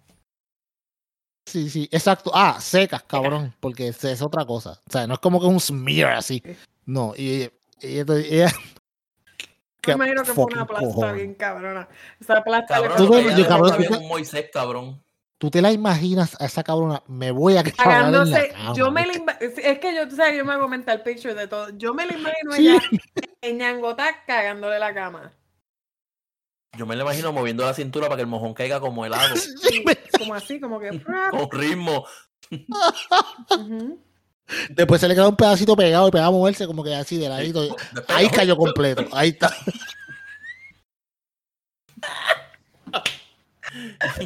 A: Sí, sí, exacto. Ah, secas, cabrón, porque es, es otra cosa. O sea, no es como que un smear así. No, y y ella, ella- (laughs)
B: Me imagino que fue una plasta bien cabrona. Esa plasta
C: Cabrón, ella
A: yo, cabrón, tú
C: un Moisés, cabrón.
A: tú te la imaginas a esa cabrona, me voy a cagar en la
B: cagándose.
A: cama.
B: Yo me la es que yo, tú sabes, yo me hago mental picture de todo. Yo me la imagino
A: Sí.
B: ella (laughs) en ñangota cagándole la cama.
C: Yo me lo imagino moviendo la cintura para que el mojón caiga como helado,
B: Sí, (laughs) como así, como que.
C: con ritmo.
B: Ujú.
A: Después se le queda un pedacito pegado y pegaba a moverse como que así de ladito. Ahí cayó completo. Ahí está. (laughs)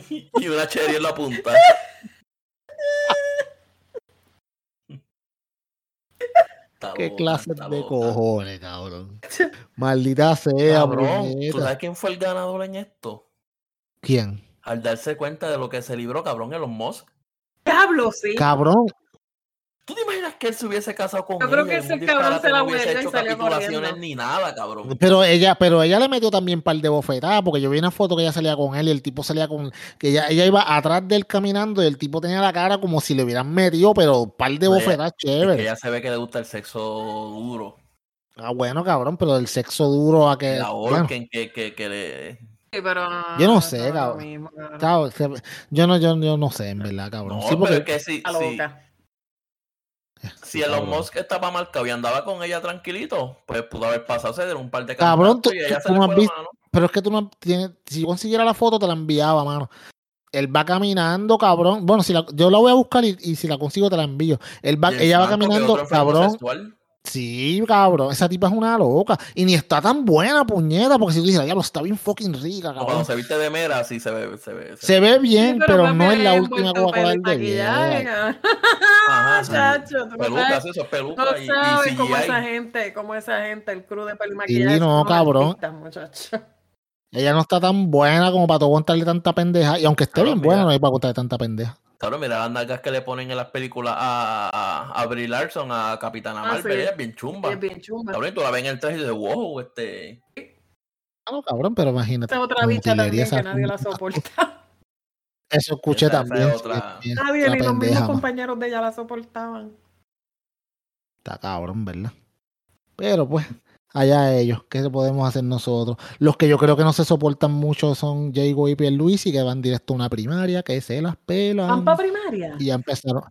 C: y una cherry en la punta.
A: Qué clase de cojones, cabrón. Maldita sea,
C: Cabrón, ¿tú sabes quién fue el ganador en esto?
A: ¿Quién?
C: Al darse cuenta de lo que se libró, cabrón, Elon Musk.
B: Diablo, sí.
A: Cabrón,
C: ¿Tú te imaginas que él se hubiese casado con
B: Yo creo
C: ella
B: que ese cabrón se la
C: no hubiese
B: y
C: hecho capitulaciones ni nada, cabrón?
A: pero ella, pero ella le metió también un par de bofetadas, porque yo vi una foto que ella salía con él y el tipo salía con, que ella, ella iba atrás de él caminando y el tipo tenía la cara como si le hubieran metido, pero un par de bofetadas
C: Es que
A: chévere.
C: ella se ve que le gusta el sexo duro.
A: Ah, bueno, cabrón, pero el sexo duro a que.
C: La
A: bueno,
C: orquen, que, que, que le...
B: Sí, pero no,
A: Yo no sé, cabrón.
B: mismo,
A: yo no, yo, yo no sé, en verdad, cabrón.
C: No,
A: sí,
C: pero
A: porque
C: es que si, si. Si Elon. Musk estaba marcado y andaba con ella tranquilito, pues pudo haber pasado, dieron un par de
A: Cabrón,
C: cantazos
A: tú-
C: y ella
A: tú
C: se le
A: no
C: fue
A: has
C: la
A: visto-
C: mano.
A: Pero es que tú no tienes. Si yo consiguiera la foto, te la enviaba, mano. Él va caminando, cabrón. Bueno, si la, yo la voy a buscar y, y si la consigo, te la envío. Él va, ella va caminando, cabrón.
C: sexual.
A: Sí, cabrón. Esa tipa es una loca. Y ni está tan buena, puñeta. Porque si tú dices, diablo, está bien fucking rica,
C: O Cuando
A: cabrón.
C: se viste de mera, sí se ve. Se ve, se
A: Se ve bien,
B: Sí,
A: pero, no es la última Coca-Cola del
B: cabrón. (laughs)
C: Ajá.
B: Chacho,
C: Pelucas,
B: sabes,
C: eso es
B: no
C: peluca. y, y
B: sabes cómo
C: CGI.
B: esa gente, cómo esa gente, el crew de pelo y
A: Y
B: maquillaje.
A: no, cabrón.
B: artistas, muchacho.
A: Ella no está tan buena como para tú aguantarle tanta pendeja. Y aunque esté bien buena, no hay para aguantarle tanta pendeja.
C: Cabrón, mira las nalgas que le ponen en las películas a, a, a Brie Larson, a Capitana
B: Ah,
C: Marvel,
B: sí.
C: ella es bien chumba.
B: Ella es bien chumba.
C: Cabrón, y tú la ves en el traje y dices, wow, este.
A: Ah, no, cabrón, pero imagínate.
B: Esa otra bicha también que nadie la soporta. (laughs)
A: Eso escuché
C: Esa-
A: también.
C: otra.
B: Nadie, ni los
A: pendeja,
B: mismos compañeros de ella la soportaban.
A: Está cabrón, ¿verdad? Pero pues, allá ellos, ¿qué podemos hacer nosotros? Los que yo creo que no se soportan mucho son Jago y Pierluisi, que van directo a una primaria, que se las pelan.
B: ¿Van para primaria?
A: y ya empezaron.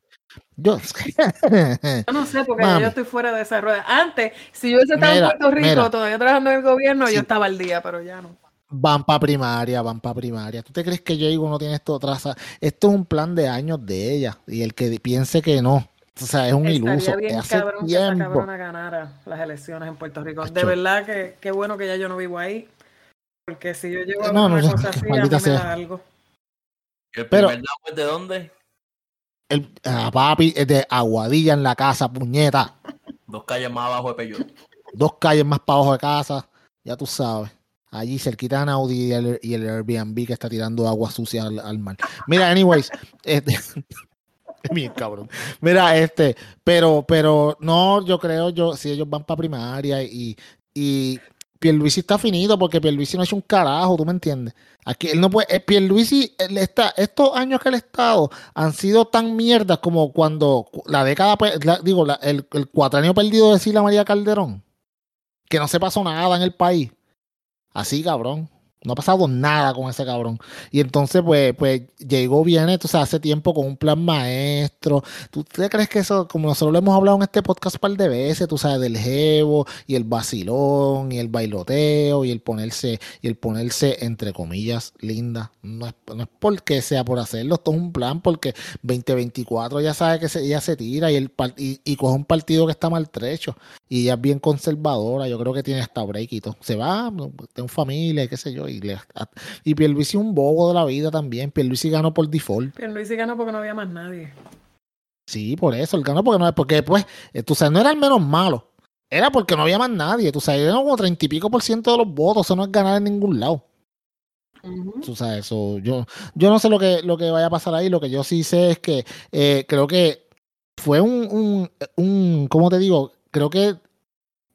A: Yo, (laughs)
B: Yo no sé, porque
A: Mami.
B: yo estoy fuera de esa rueda. Antes, si yo hubiese estado
A: Mira,
B: en Puerto Rico,
A: mira.
B: todavía trabajando en el gobierno,
A: Sí.
B: yo estaba al día, pero ya no.
A: van para primaria, van para primaria. ¿Tú te crees que Jago no tiene esto traza? Esto es un plan de años de ella. Y el que piense que no, o sea, es un iluso.
B: Estaría bien
A: Hace
B: cabrón que esa
A: tiempo.
B: cabrona ganara las elecciones en Puerto Rico. De verdad que qué bueno que ya yo no vivo ahí. Porque si yo llego a
A: No,
B: una
A: no,
B: cosa (laughs) así, a mí me da algo.
C: ¿El
A: Pero-
C: es de dónde?
A: El, ah, papi es de Aguadilla en la casa, puñeta.
C: Dos calles más abajo de Peyo.
A: Dos calles más para abajo de casa, ya tú sabes. Allí cerquita de Audi y el, y el Airbnb que está tirando agua sucia al, al mar. Mira, anyways, este, (laughs) (laughs) bien cabrón. Mira, este, pero, pero no, yo creo, yo, si ellos van para primaria y, y Pierluisi está finito porque Pierluisi no ha hecho un carajo, ¿tú me entiendes? Aquí él no puede, eh, Pierluisi, él está, estos años que él ha estado han sido tan mierdas como cuando la década, la- digo, el, el cuatrenio perdido de Sila María Calderón, que no se pasó nada en el país. Así, cabrón. No ha pasado nada con ese cabrón. Y entonces, pues, pues llegó bien, sabes, hace tiempo con un plan maestro. ¿Tú te crees que eso, como nosotros lo hemos hablado en este podcast un par de veces, tú sabes, del jevo y el vacilón y el bailoteo y el ponerse, y el ponerse, entre comillas, linda? No es, no es porque sea por hacerlo, esto es un plan porque 2024 ya sabe que se, ella se tira y, el, y, y coge un partido que está maltrecho y ella es bien conservadora, yo creo que tiene hasta break y todo. Se va, tengo familia, qué sé yo, y, le, y Pierluisi es un bobo de la vida también, Pierluisi ganó por default.
B: Pierluisi ganó porque no había más nadie.
A: Sí, por eso, él ganó porque no, porque pues, eh, tú sabes, no era el menos malo, era porque no había más nadie, tú sabes, era como treinta y pico por ciento de los votos, eso no es ganar en ningún lado. Tú sabes, eso, yo, yo no sé lo que, lo que vaya a pasar ahí, lo que yo sí sé es que eh, creo que fue un, un, un, ¿cómo te digo? Creo que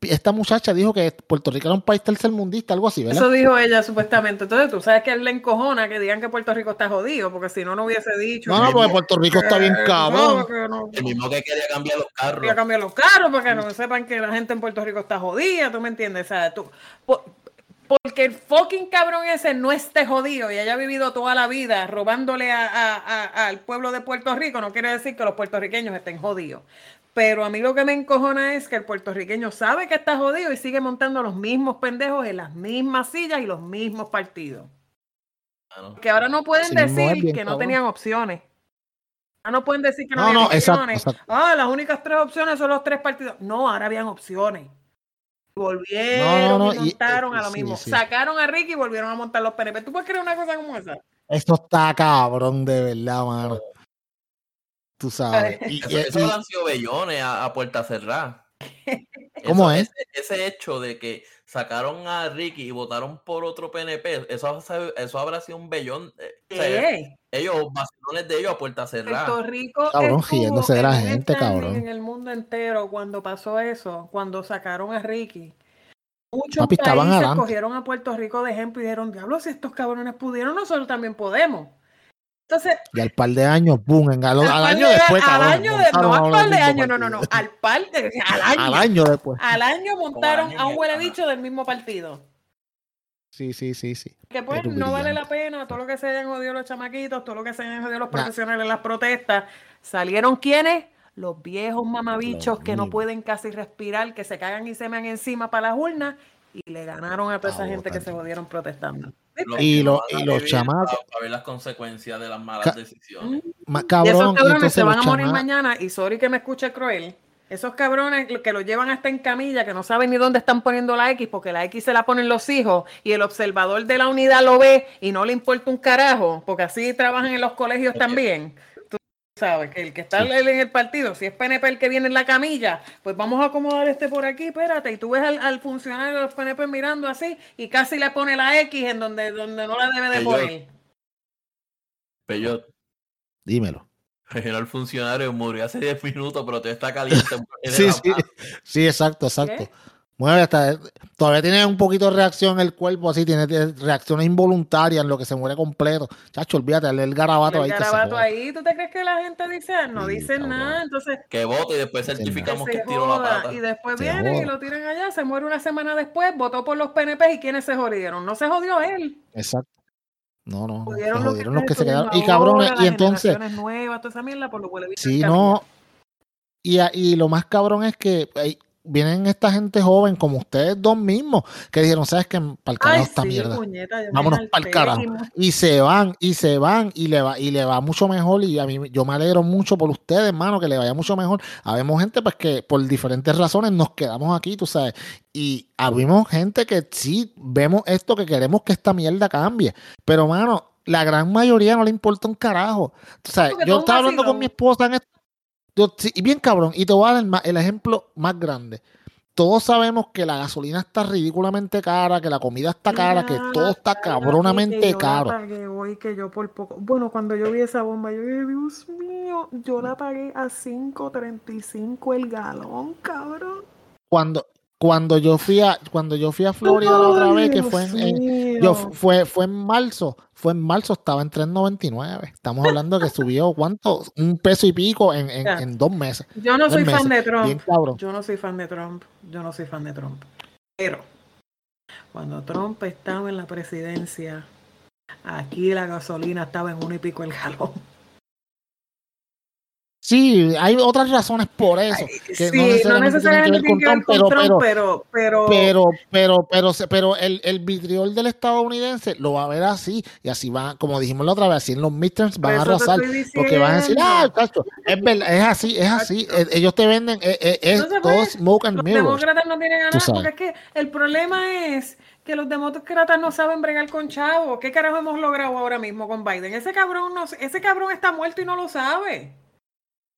A: esta muchacha dijo que Puerto Rico era un país tercermundista, algo así, ¿verdad?
B: Eso dijo ella supuestamente. Entonces tú sabes que él le encojona que digan que Puerto Rico está jodido, porque si no, no hubiese dicho.
A: no, no, porque Puerto Rico está bien
B: que-
A: cabrón.
B: no, que no-
C: El mismo que quería cambiar los carros.
B: Voy a cambiar los carros para que no sepan que la gente en Puerto Rico está jodida, ¿tú me entiendes? O sea, tú, po- porque el fucking cabrón ese no esté jodido y haya vivido toda la vida robándole a- a- a- al pueblo de Puerto Rico, no quiere decir que los puertorriqueños estén jodidos. Pero a mí lo que me encojona es que el puertorriqueño sabe que está jodido y sigue montando los mismos pendejos en las mismas sillas y los mismos partidos.
C: Claro.
B: Que ahora no pueden decir
A: bien
B: que no tenían opciones. Ahora no pueden decir que no,
A: No,
B: habían
A: no, exacto,
B: opciones.
A: exacto.
B: Ah, las únicas tres opciones son los tres partidos. No, ahora habían opciones. Volvieron
A: No, no, no,
B: y
A: y-
B: montaron a lo
A: sí,
B: mismo.
A: sí.
B: Sacaron a Ricky y volvieron a montar los PNP. ¿Tú puedes creer una cosa como esa?
A: Esto está cabrón, de verdad, mano. Tú sabes. (laughs) Y-
C: Eso,
A: y-
C: eso
A: y-
C: han sido bellones a, a puerta cerrada. (laughs)
A: ¿Cómo
C: Eso-
A: es?
C: Ese, ese hecho de que sacaron a Ricky y votaron por otro PNP, eso, eso habrá sido un bellón. eh, o ellos, vacilones de ellos a puerta cerrada.
B: Puerto Rico
A: Cabrón, riéndose de la gente, cabrón.
B: En el mundo entero cuando pasó eso, cuando sacaron a Ricky. Muchos
A: Papi,
B: países cogieron a Puerto Rico de ejemplo y dijeron, diablo, si estos cabrones pudieron, nosotros también podemos. Entonces,
A: y al par de años, boom, en, al, año
B: de-
A: después,
B: al
A: cabrón.
B: año de, no al par de años, no, no, no, al par de, al año.
A: Al año después.
B: Al año montaron
C: año
B: a un huele bicho del mismo partido.
A: Sí, sí, sí, sí.
B: Que pues
A: Pero
B: no vale la pena, todo lo que se hayan jodido los chamaquitos, todo lo que se hayan jodido los
A: Nah.
B: profesionales en las protestas, ¿salieron quiénes? Los viejos mamabichos
A: Los
B: que no pueden casi respirar, que se cagan y se mean encima para las urnas y le ganaron a toda esa gente que se jodieron protestando.
A: Y lo- y los chamacos-
C: Para, para ver las consecuencias de las malas
A: Ca-
C: decisiones.
A: Ma-
B: y esos
A: Cabrón, y
B: cabrones se van a morir mañana, y sorry que me escuche cruel, esos cabrones que los llevan hasta en camilla, que no saben ni dónde están poniendo la X, porque la X se la ponen los hijos, y el observador de la unidad lo ve y no le importa un carajo, porque así trabajan en los colegios también. Sabes que el que está en el partido, si es PNP el que viene en la camilla, pues vamos a acomodar este por aquí, espérate, y tú ves al, al funcionario de los PNP mirando así, y casi le pone la X en donde, donde no la debe de
C: Ellos-
B: poner.
C: Pero
A: Dímelo.
C: el funcionario murió hace 10 minutos, pero todavía está caliente. (laughs) en
A: Sí, sí. Sí, exacto, exacto.
B: ¿Qué?
A: Mueve hasta, todavía tiene un poquito de reacción el cuerpo, así, tiene reacciones involuntarias en lo que se muere completo. Chacho, olvídate, el garabato
B: el
A: ahí. se
B: garabato ahí, ¿tú te crees que la gente dice? "Ah, No
A: Sí,
B: dicen
A: cabrón.
B: nada, entonces
C: Que vote y después
A: Sí,
C: certificamos
B: que
C: tiró la pata.
B: y después
A: Se
B: vienen y
A: joda.
B: lo tiran allá, se muere una semana después, votó por los PNP y ¿quiénes se jodieron? No se jodió él,
A: Exacto. No, no, no. Se
B: jodieron los que,
A: jodieron los que se quedaron. Y cabrones, y
B: las
A: entonces,
B: nuevas, toda esa mierda por lo cual
A: si no. Y, y lo más cabrón es que eh, vienen esta gente joven como ustedes dos mismos que dijeron, ¿sabes qué? Para el carajo esta
B: sí,
A: mierda.
B: puñeta,
A: Vámonos
B: jalté
A: pa'l carajo.
B: y
A: se van, y se van, y le va, y le va mucho mejor. Y a mí, yo me alegro mucho por ustedes, hermano, que le vaya mucho mejor. Habemos gente, pues, que por diferentes razones nos quedamos aquí, tú sabes. Y habemos gente que sí vemos esto, que queremos que esta mierda cambie. Pero, mano, la gran mayoría no le importa un carajo. Tú sabes,
B: Porque
A: yo estaba hablando con mi esposa en esto. Yo- y bien cabrón, y te voy a dar el, ejemplo más grande. Todos sabemos que la gasolina está ridículamente cara, que la comida está cara, que todo está cabronamente
B: que yo la
A: caro.
B: pagué hoy, que yo por poco. Bueno, cuando yo vi esa bomba, yo dije, Dios mío, yo la pagué a 5.35 el galón, cabrón.
A: cuando cuando yo fui a cuando yo fui a Florida la otra vez que fue en, en-. Yo fu- fue fue en marzo fue en marzo estaba en 3.99 estamos hablando que subió cuánto un peso y pico en, en, dos meses
B: Yo no soy fan de Trump.
A: bien
B: Yo no soy fan de Trump. Yo no soy fan de Trump. Pero cuando Trump estaba en la presidencia, aquí la gasolina estaba en uno y pico el galón.
A: Sí hay otras razones por eso que
B: sí, no necesariamente tiene que ver con
A: pero,
B: Trump,
A: pero
B: pero, pero,
A: pero pero pero se- pero el, el vitriol del estadounidense lo va a ver así y así va como dijimos la otra vez así en los midterms van a arrasar porque van a decir ah cacho, es verdad es así es así eh, ellos te venden eh, eh, es
B: Entonces,
A: todo
B: pues,
A: smoke and
B: los
A: mirrors
B: demócratas no tienen ganas porque es que el problema es que los demócratas no saben bregar con Chavo. ¿Qué carajo hemos logrado ahora mismo con Biden? Ese cabrón no, ese cabrón está muerto y no lo sabe.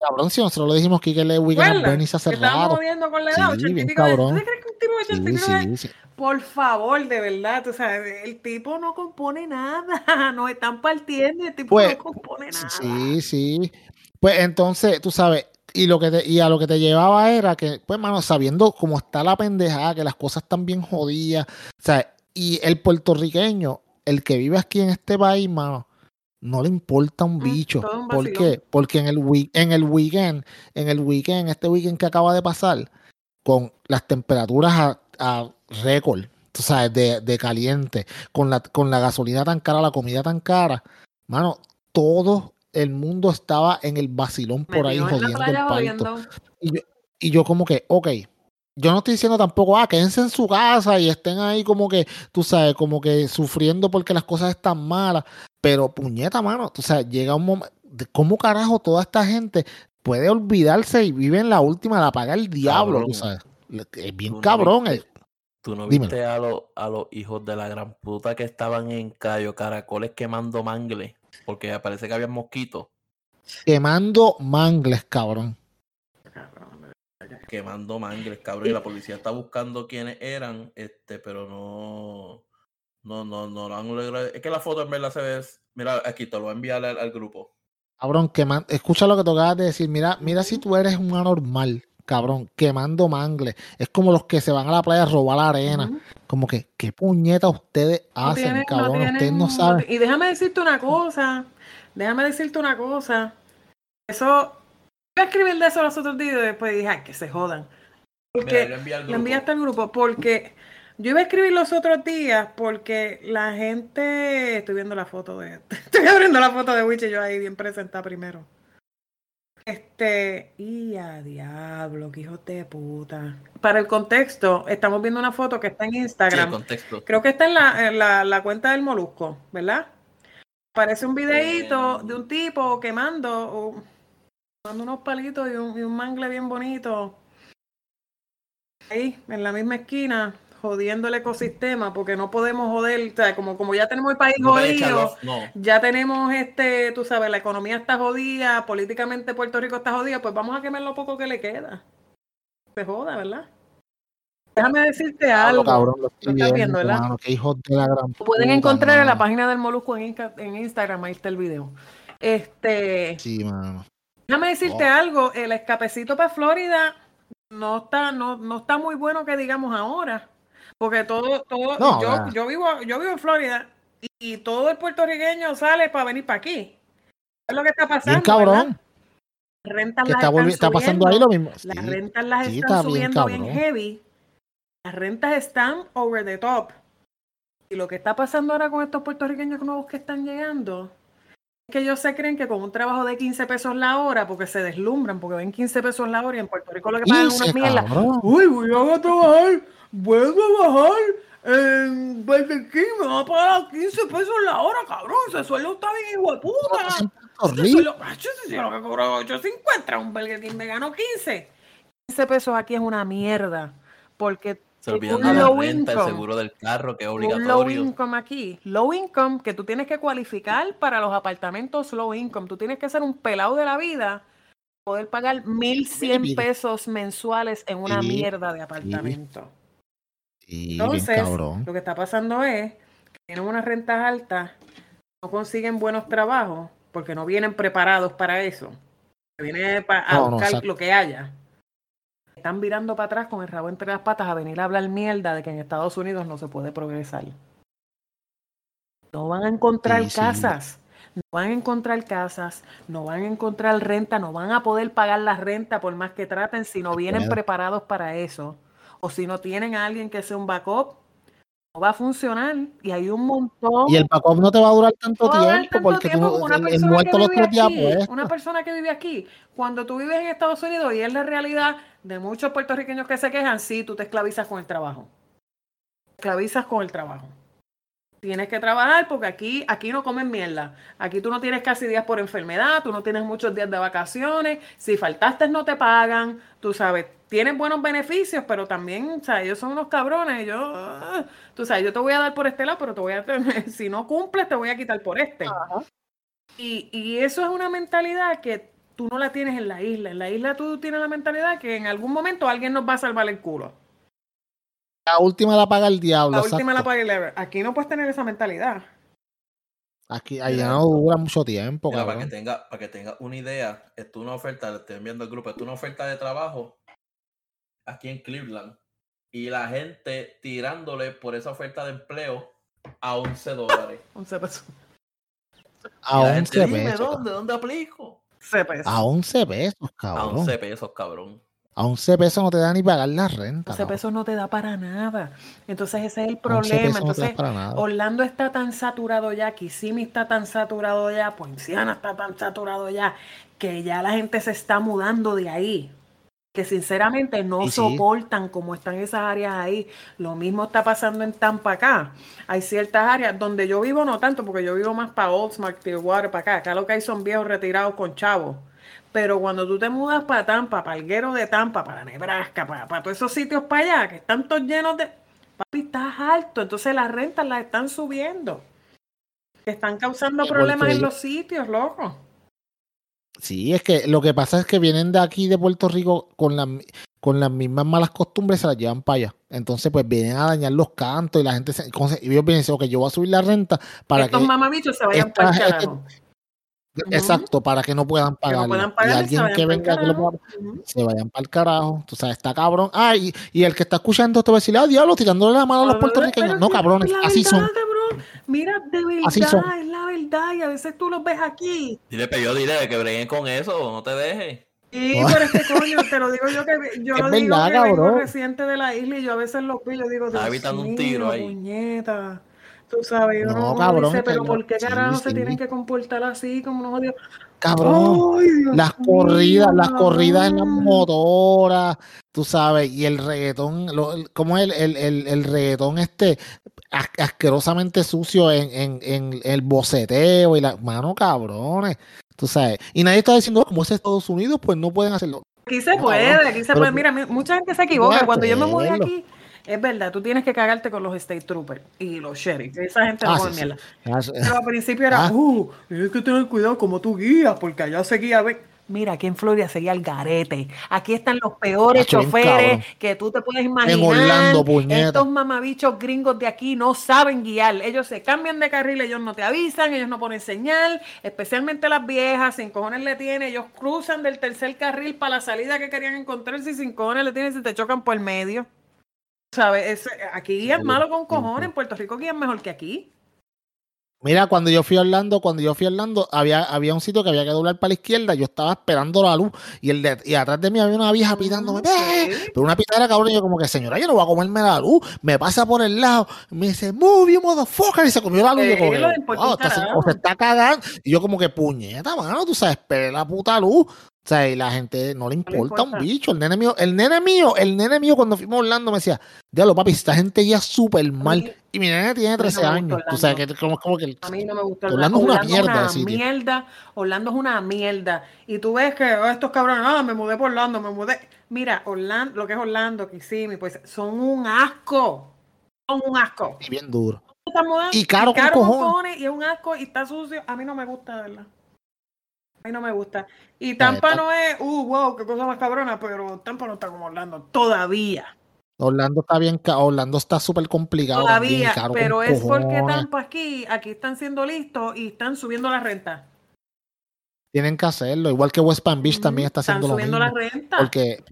A: Cabrón, si nosotros lo dijimos que le Weekend
B: ¿Recuerdas?
A: Bernie se hace raro.
B: jodiendo con la edad,
A: Sí,
B: 80 y
A: bien cabrón.
B: ¿Tú crees que un tipo de 80 y
A: Sí.
B: Por favor, de verdad, tú sabes, el tipo no compone nada, (laughs) nos están partiendo el tipo
A: Pues,
B: no compone nada.
A: Sí, sí. Pues entonces, tú sabes, y lo que te, y a lo que te llevaba era que, pues, mano, sabiendo cómo está la pendejada, que las cosas están bien jodidas, o sea, y el puertorriqueño, el que vive aquí en este país, mano, no le importa un
B: Mm,
A: bicho.
B: todo un
A: ¿Por qué? Porque en el, en el weekend, en el weekend, este weekend que acaba de pasar, con las temperaturas a, a récord, tú sabes, de, de caliente, con la, con la gasolina tan cara, la comida tan cara, mano, todos el mundo estaba en el vacilón por ahí jodiendo el parto. Y yo, y yo como que, ok, yo no estoy diciendo tampoco, ah, quédense en su casa y estén ahí como que, tú sabes, como que sufriendo porque las cosas están malas, pero puñeta, mano, tú sabes, llega un momento, ¿cómo carajo toda esta gente puede olvidarse y vive en la última, la paga el diablo, tú sabes? Es bien
C: Tú no
A: cabrón.
C: viste-
A: eh.
C: ¿Tú no
A: Dímelo.
C: viste a, los a los hijos de la gran puta que estaban en Cayo Caracoles quemando mangle? Porque parece que había mosquitos
A: Quemando mangles, cabrón.
C: quemando mangles, cabrón. Y la policía está buscando quiénes eran, este, pero no. No, no, no lo han logrado. Es que la foto en verdad se ve. Mira, aquí te lo voy a enviar al, al grupo.
A: Cabrón, queman- escucha lo que te acabas de decir. Mira, mira si tú eres un anormal, cabrón, quemando mangles. Es como los que se van a la playa a robar la arena. Como que, ¿qué puñeta ustedes
B: No
A: hacen,
B: tienen- no
A: cabrón? ustedes no saben.
B: Y déjame decirte una cosa. Déjame decirte una cosa. Eso. Iba a escribir de eso los otros días y después dije, ay, que se jodan.
C: Mira,
B: Porque
C: yo envié al
B: lo
C: grupo.
B: enviaste al grupo. Porque yo iba a escribir los otros días porque la gente. Estoy viendo la foto de. (laughs) Estoy abriendo la foto de Witch y yo ahí bien presentada primero. Este. Y a diablo, que hijo de puta. Para el contexto, estamos viendo una foto que está en
C: Sí, el
B: Instagram.
C: contexto.
B: Creo que está en la, en la, la cuenta del Molusco, ¿verdad? Parece un videíto
C: Eh,
B: de un tipo quemando, o- quemando unos palitos y un, y un mangle bien bonito. Ahí, en la misma esquina, jodiendo el ecosistema, porque no podemos joder, o sea, como, como ya tenemos el país
C: No
B: jodido,
C: no.
B: ya tenemos este, tú sabes, la economía está jodida, políticamente Puerto Rico está jodida, pues vamos a quemar lo poco que le queda. Se joda, ¿verdad? Déjame decirte algo.
A: cabrón, lo estoy
B: Lo estás
A: viendo,
B: viendo, ¿verdad?
A: mano, qué hijos de la gran
B: Lo pueden
A: puta,
B: encontrar en la página del Molusco en, Inca- en Instagram, ahí está el video. Este,
A: Sí, mano.
B: déjame decirte
A: Oh.
B: algo, el escapecito para Florida no está, no, no está muy bueno que digamos ahora. Porque todo, todo,
A: No,
B: yo, yo vivo, yo vivo en Florida y, y todo el puertorriqueño sale para venir para aquí. Es lo que está pasando.
A: Bien cabrón.
B: Rentas las
A: está,
B: están
A: está pasando ahí lo mismo.
B: Las
A: Sí,
B: rentas las
A: sí,
B: están
A: está bien
B: subiendo bien, heavy. Las rentas están over the top. Y lo que está pasando ahora con estos puertorriqueños nuevos que están llegando es que ellos se creen que con un trabajo de 15 pesos la hora, porque se deslumbran, porque ven 15 pesos la hora y en Puerto Rico lo que pagan es
A: 15,
B: una mierda. Uy, voy a trabajar, voy a trabajar en Burger King, me va a pagar 15 pesos la hora, cabrón. Ese sueldo está bien, hijo de puta. Acho, ese sueldo que cobró 8.50, un Burger King me ganó 15. 15 pesos aquí es una mierda, porque
C: Se olvidan
B: un
C: de la
B: low
C: renta, el
B: income,
C: seguro del carro, que es
B: un low
C: obligatorio.
B: income aquí, low income que tú tienes que cualificar para los apartamentos low income, tú tienes que ser un pelado de la vida, poder pagar 1.100
A: Baby.
B: pesos mensuales en una mierda de apartamento.
A: Sí,
B: Entonces, lo que está pasando es que tienen unas rentas altas, no consiguen buenos trabajos porque no vienen preparados para eso. Vienen a
A: No,
B: buscar lo que haya. Están virando para atrás con el rabo entre las patas a venir a hablar mierda de que en Estados Unidos no se puede progresar. No van a encontrar
A: Sí, sí.
B: casas. No van a encontrar casas, no van a encontrar renta, no van a poder pagar la renta por más que traten si no vienen preparados para eso. O si no tienen a alguien que sea un backup, no va a funcionar. Y hay un montón.
A: Y el backup no te va a durar tanto
B: No durar
A: tiempo
B: tanto
A: porque
B: tiempo
A: tú,
B: como una
A: el, muerto los días pues.
B: Una persona que vive aquí, cuando tú vives en Estados Unidos y es la realidad de muchos puertorriqueños que se quejan, sí, tú te esclavizas con el trabajo. Te esclavizas con el trabajo. Tienes que trabajar porque aquí, aquí no comen mierda. Aquí tú no tienes casi días por enfermedad, tú no tienes muchos días de vacaciones. Si faltaste no te pagan, tú sabes, tienes buenos beneficios, pero también, o sea, ellos son unos cabrones. Yo, ah, tú sabes, yo te voy a dar por este lado, pero te voy a, (laughs) si no cumples, te voy a quitar por este. Y, y eso es una mentalidad que tú no la tienes en la isla. En la isla tú tienes la mentalidad que en algún momento alguien nos va a salvar el culo.
A: La última la paga el diablo.
B: La última la paga el ever. Aquí no puedes tener esa mentalidad.
A: Aquí allá no dura mucho tiempo,
C: Mira, para que tenga, para que tenga una idea, esto es una oferta, le estoy enviando al grupo, esto es una oferta de trabajo aquí en Cleveland. Y la gente tirándole por esa oferta de empleo a 11 dólares. (laughs)
B: 11 pesos.
A: A
C: Y la gente,
A: 11
C: "Dime,
A: pesos.
C: ¿dónde? ¿Dónde aplico?
B: 11 pesos.
A: A 11 pesos,
C: A
A: cabrón.
C: 11 pesos, cabrón.
A: A 11 pesos no te da ni pagar la renta.
B: 11
A: cabrón.
B: pesos no te da para nada. Entonces ese es el
A: 11
B: problema.
A: pesos no te da
B: Entonces
A: para nada.
B: Orlando está tan saturado ya, Kissimmee está tan saturado ya, Poinciana está tan saturado ya, que ya la gente se está mudando de ahí. Que sinceramente no
A: sí.
B: soportan como están esas áreas ahí. Lo mismo está pasando en Tampa acá. Hay ciertas áreas donde yo vivo no tanto, porque yo vivo más para Oldsmar, Clearwater, para acá. Acá lo que hay son viejos retirados con chavos. Pero cuando tú te mudas para Tampa, para el Guero de Tampa, para Nebraska, para, para todos esos sitios para allá, que están todos llenos de... Papi, estás alto, entonces las rentas las están subiendo. Están causando problemas en los sitios, loco.
A: Sí, es que lo que pasa es que vienen de aquí de Puerto Rico con, la- con las mismas malas costumbres, se las llevan para allá. Entonces, pues vienen a dañar los cantos y la gente se. y ellos dicen, ok, yo voy a subir la renta para
B: Estos
A: que.
B: mamabichos se vayan para el
A: gente-
B: carajo.
A: Exacto, para que no puedan
B: Que
A: pagar.
B: no puedan
A: y alguien que venga que lo pueda- se vayan para el carajo. Tú sabes, está cabrón. Ah, y, y el que está escuchando esto va a decir, ah, diablo, tirándole la mano a los puertorriqueños. No, cabrones, así son.
B: Mira, de verdad, es la verdad. Y a veces tú los ves aquí.
C: Dile, pero yo dile que breguen con eso, no te dejes.
B: Sí,
A: No.
B: pero es que coño, te lo digo yo que yo (laughs)
A: Es
B: lo digo
A: verdad,
B: que vengo reciente de la isla y yo a veces los y yo digo,
C: Está evitando un tiro ahí.
B: puñeta. Tú sabes,
A: No,
B: uno,
A: cabrón,
B: dice, pero
A: no.
B: ¿por qué
A: Sí,
B: carajo se
A: sí.
B: tienen que comportar así como unos odios?
A: Cabrón.
B: Ay,
A: las corridas, las corridas en las motoras, tú sabes, y el reggaetón, lo, el- ¿cómo es el, el, el, el reggaetón este as- asquerosamente sucio en, en, en el boceteo y la mano cabrones, tú sabes, y nadie está diciendo "Oh, como es Estados Unidos, pues no pueden hacerlo.
B: Aquí se
A: No,
B: puede,
A: cabrón,
B: aquí se
A: pero-
B: puede. Mira, mi- mucha gente se equivoca. Cuando yo me mudé aquí, es verdad, tú tienes que cagarte con los state troopers y los sheriffs. Esa gente no
A: Ah,
B: come
A: sí. Ah, sí.
B: Pero al principio era,
A: Ah.
B: uh, tienes que tener cuidado como tú guías, porque allá se guía. ve". Mira, aquí en Florida seguía el garete. Aquí están los peores choferes que tú te puedes imaginar.
A: Orlando, puñeta.
B: Estos mamabichos gringos de aquí no saben guiar. Ellos se cambian de carril, ellos no te avisan, ellos no ponen señal, especialmente las viejas, sin cojones le tienen, ellos cruzan del tercer carril para la salida que querían encontrarse y sin cojones le tienen si te chocan por medio. ¿Sabes? Ese- aquí guían malo con cojones, en Puerto Rico guían mejor que aquí.
A: Mira, cuando yo fui a Orlando, cuando yo fui a Orlando, había, había un sitio que había que doblar para la izquierda. Yo estaba esperando la luz y el de, y atrás de mí había una vieja pitándome. Pero una pitadera cabrón. Y yo, como que, señora, yo no voy a comerme la luz. Me pasa por el lado. Me dice, move you motherfucker. Y se comió la luz. yo,
B: Sí,
A: como que,
B: lo de importa
A: "Wow,
B: un
A: esta se-
B: carajo".
A: o se está cagando. Y yo, como que, puñeta, mano, tú sabes, esperé la puta luz. O sea, y la gente no le importa,
B: importa.
A: un bicho. El nene mío, el nene mío, el nene mío cuando fuimos a Orlando me decía, diablo, papi, esta gente guía súper mal. Y mi nene tiene
B: no me
A: 13
B: gusta
A: años. Tú sabes que como, como que
B: A mí no me gusta
A: Orlando es una
B: Orlando
A: mierda
B: una mierda. Orlando es una mierda. Y tú ves que oh, estos cabrones, ah, me mudé por Orlando, me mudé. Mira, Orlando, lo que es Orlando, Kissimmee, pues son un asco. Son un asco.
A: y bien duro. Y caro con cojones.
B: y es un asco y está sucio. A mí no me gusta, de verdad. A mí no me gusta. Y Tampa no es, uh, wow, qué cosa más cabrona, pero Tampa no está como Orlando. Todavía.
A: Orlando está bien, Orlando está súper complicado.
B: Todavía.
A: caro
B: Pero es porque. Tampa aquí, aquí están siendo listos y están subiendo la renta.
A: Tienen que hacerlo. Igual que West Palm Beach también está
B: Están
A: haciendo lo
B: subiendo
A: mismo.
B: la renta.
A: Porque,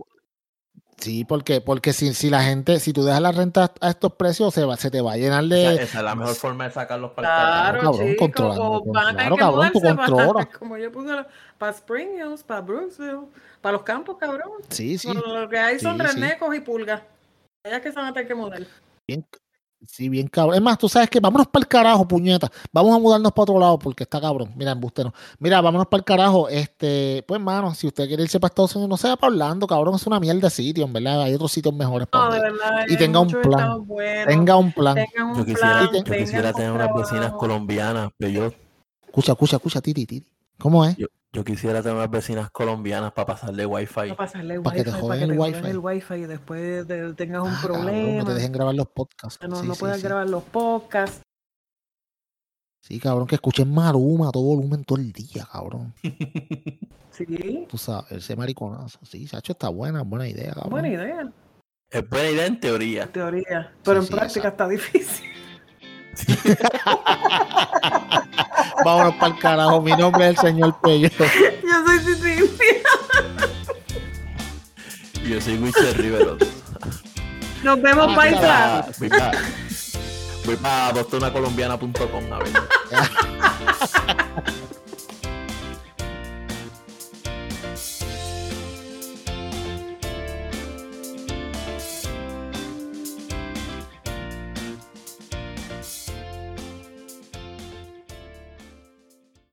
A: sí, porque, porque si, si la gente, si tú dejas la renta a estos precios, se, va, se te va a llenar de.
C: esa es la mejor forma de sacarlos para el
B: Claro,
C: carajo.
A: cabrón,
B: chico,
A: controlando,
B: o van
A: claro,
B: que
A: cabrón, tú controlas.
B: como yo puse para Spring Hills, para Brooksville, para los campos, cabrón.
A: Sí, sí.
B: Pero lo que hay son
A: Sí, sí.
B: renecos y pulgas. Allá que se van a tener que mudar.
A: Bien, sí, bien cabrón. Es más, tú sabes que vámonos para el carajo, puñeta. Vamos a mudarnos para otro lado porque está cabrón. Mira, embustero. Mira, vámonos para el carajo. Este, pues, mano, si usted quiere irse para Estados Unidos, no sea para Orlando, cabrón. Es una mierda de sitio, en verdad. Hay otros sitios mejores para
B: No, verdad.
A: Y tenga un plan. Tenga un plan.
B: tengan un
C: Yo quisiera,
B: plan,
A: yo
C: quisiera
B: un
C: tener unas vecinas colombianas, pero yo,
A: Escucha, escucha, escucha, titi, titi. ¿Cómo es?
C: yo, yo quisiera tener unas vecinas colombianas para pasarle wifi.
B: Para pasarle el
A: Pa' que te
B: wifi,
A: joden
B: para que
A: el
B: te joden
A: wifi.
B: el wifi y después te- tengas un
A: Ah, cabrón,
B: problema.
A: no te dejen grabar los podcasts.
B: no,
A: Sí,
B: no
A: sí,
B: puedas
A: sí.
B: grabar los podcasts.
A: Sí, cabrón, que escuchen Maruma a todo volumen todo el día, cabrón. (laughs)
B: Sí,
A: Tú sabes, ese mariconazo. Sí, Sacho está buena, buena idea, cabrón.
B: buena idea,
C: Es buena idea en teoría.
B: en teoría. Pero en
A: sí,
B: práctica está difícil. (laughs)
A: Vámonos para el carajo. Mi nombre es el señor Pello.
B: Yo soy Cintia.
C: Yo soy Wichel Rivero.
B: Nos vemos,
A: Ah,
B: paisa.
C: Voy para voy pa bostonacolombiana.com a ver. (laughs)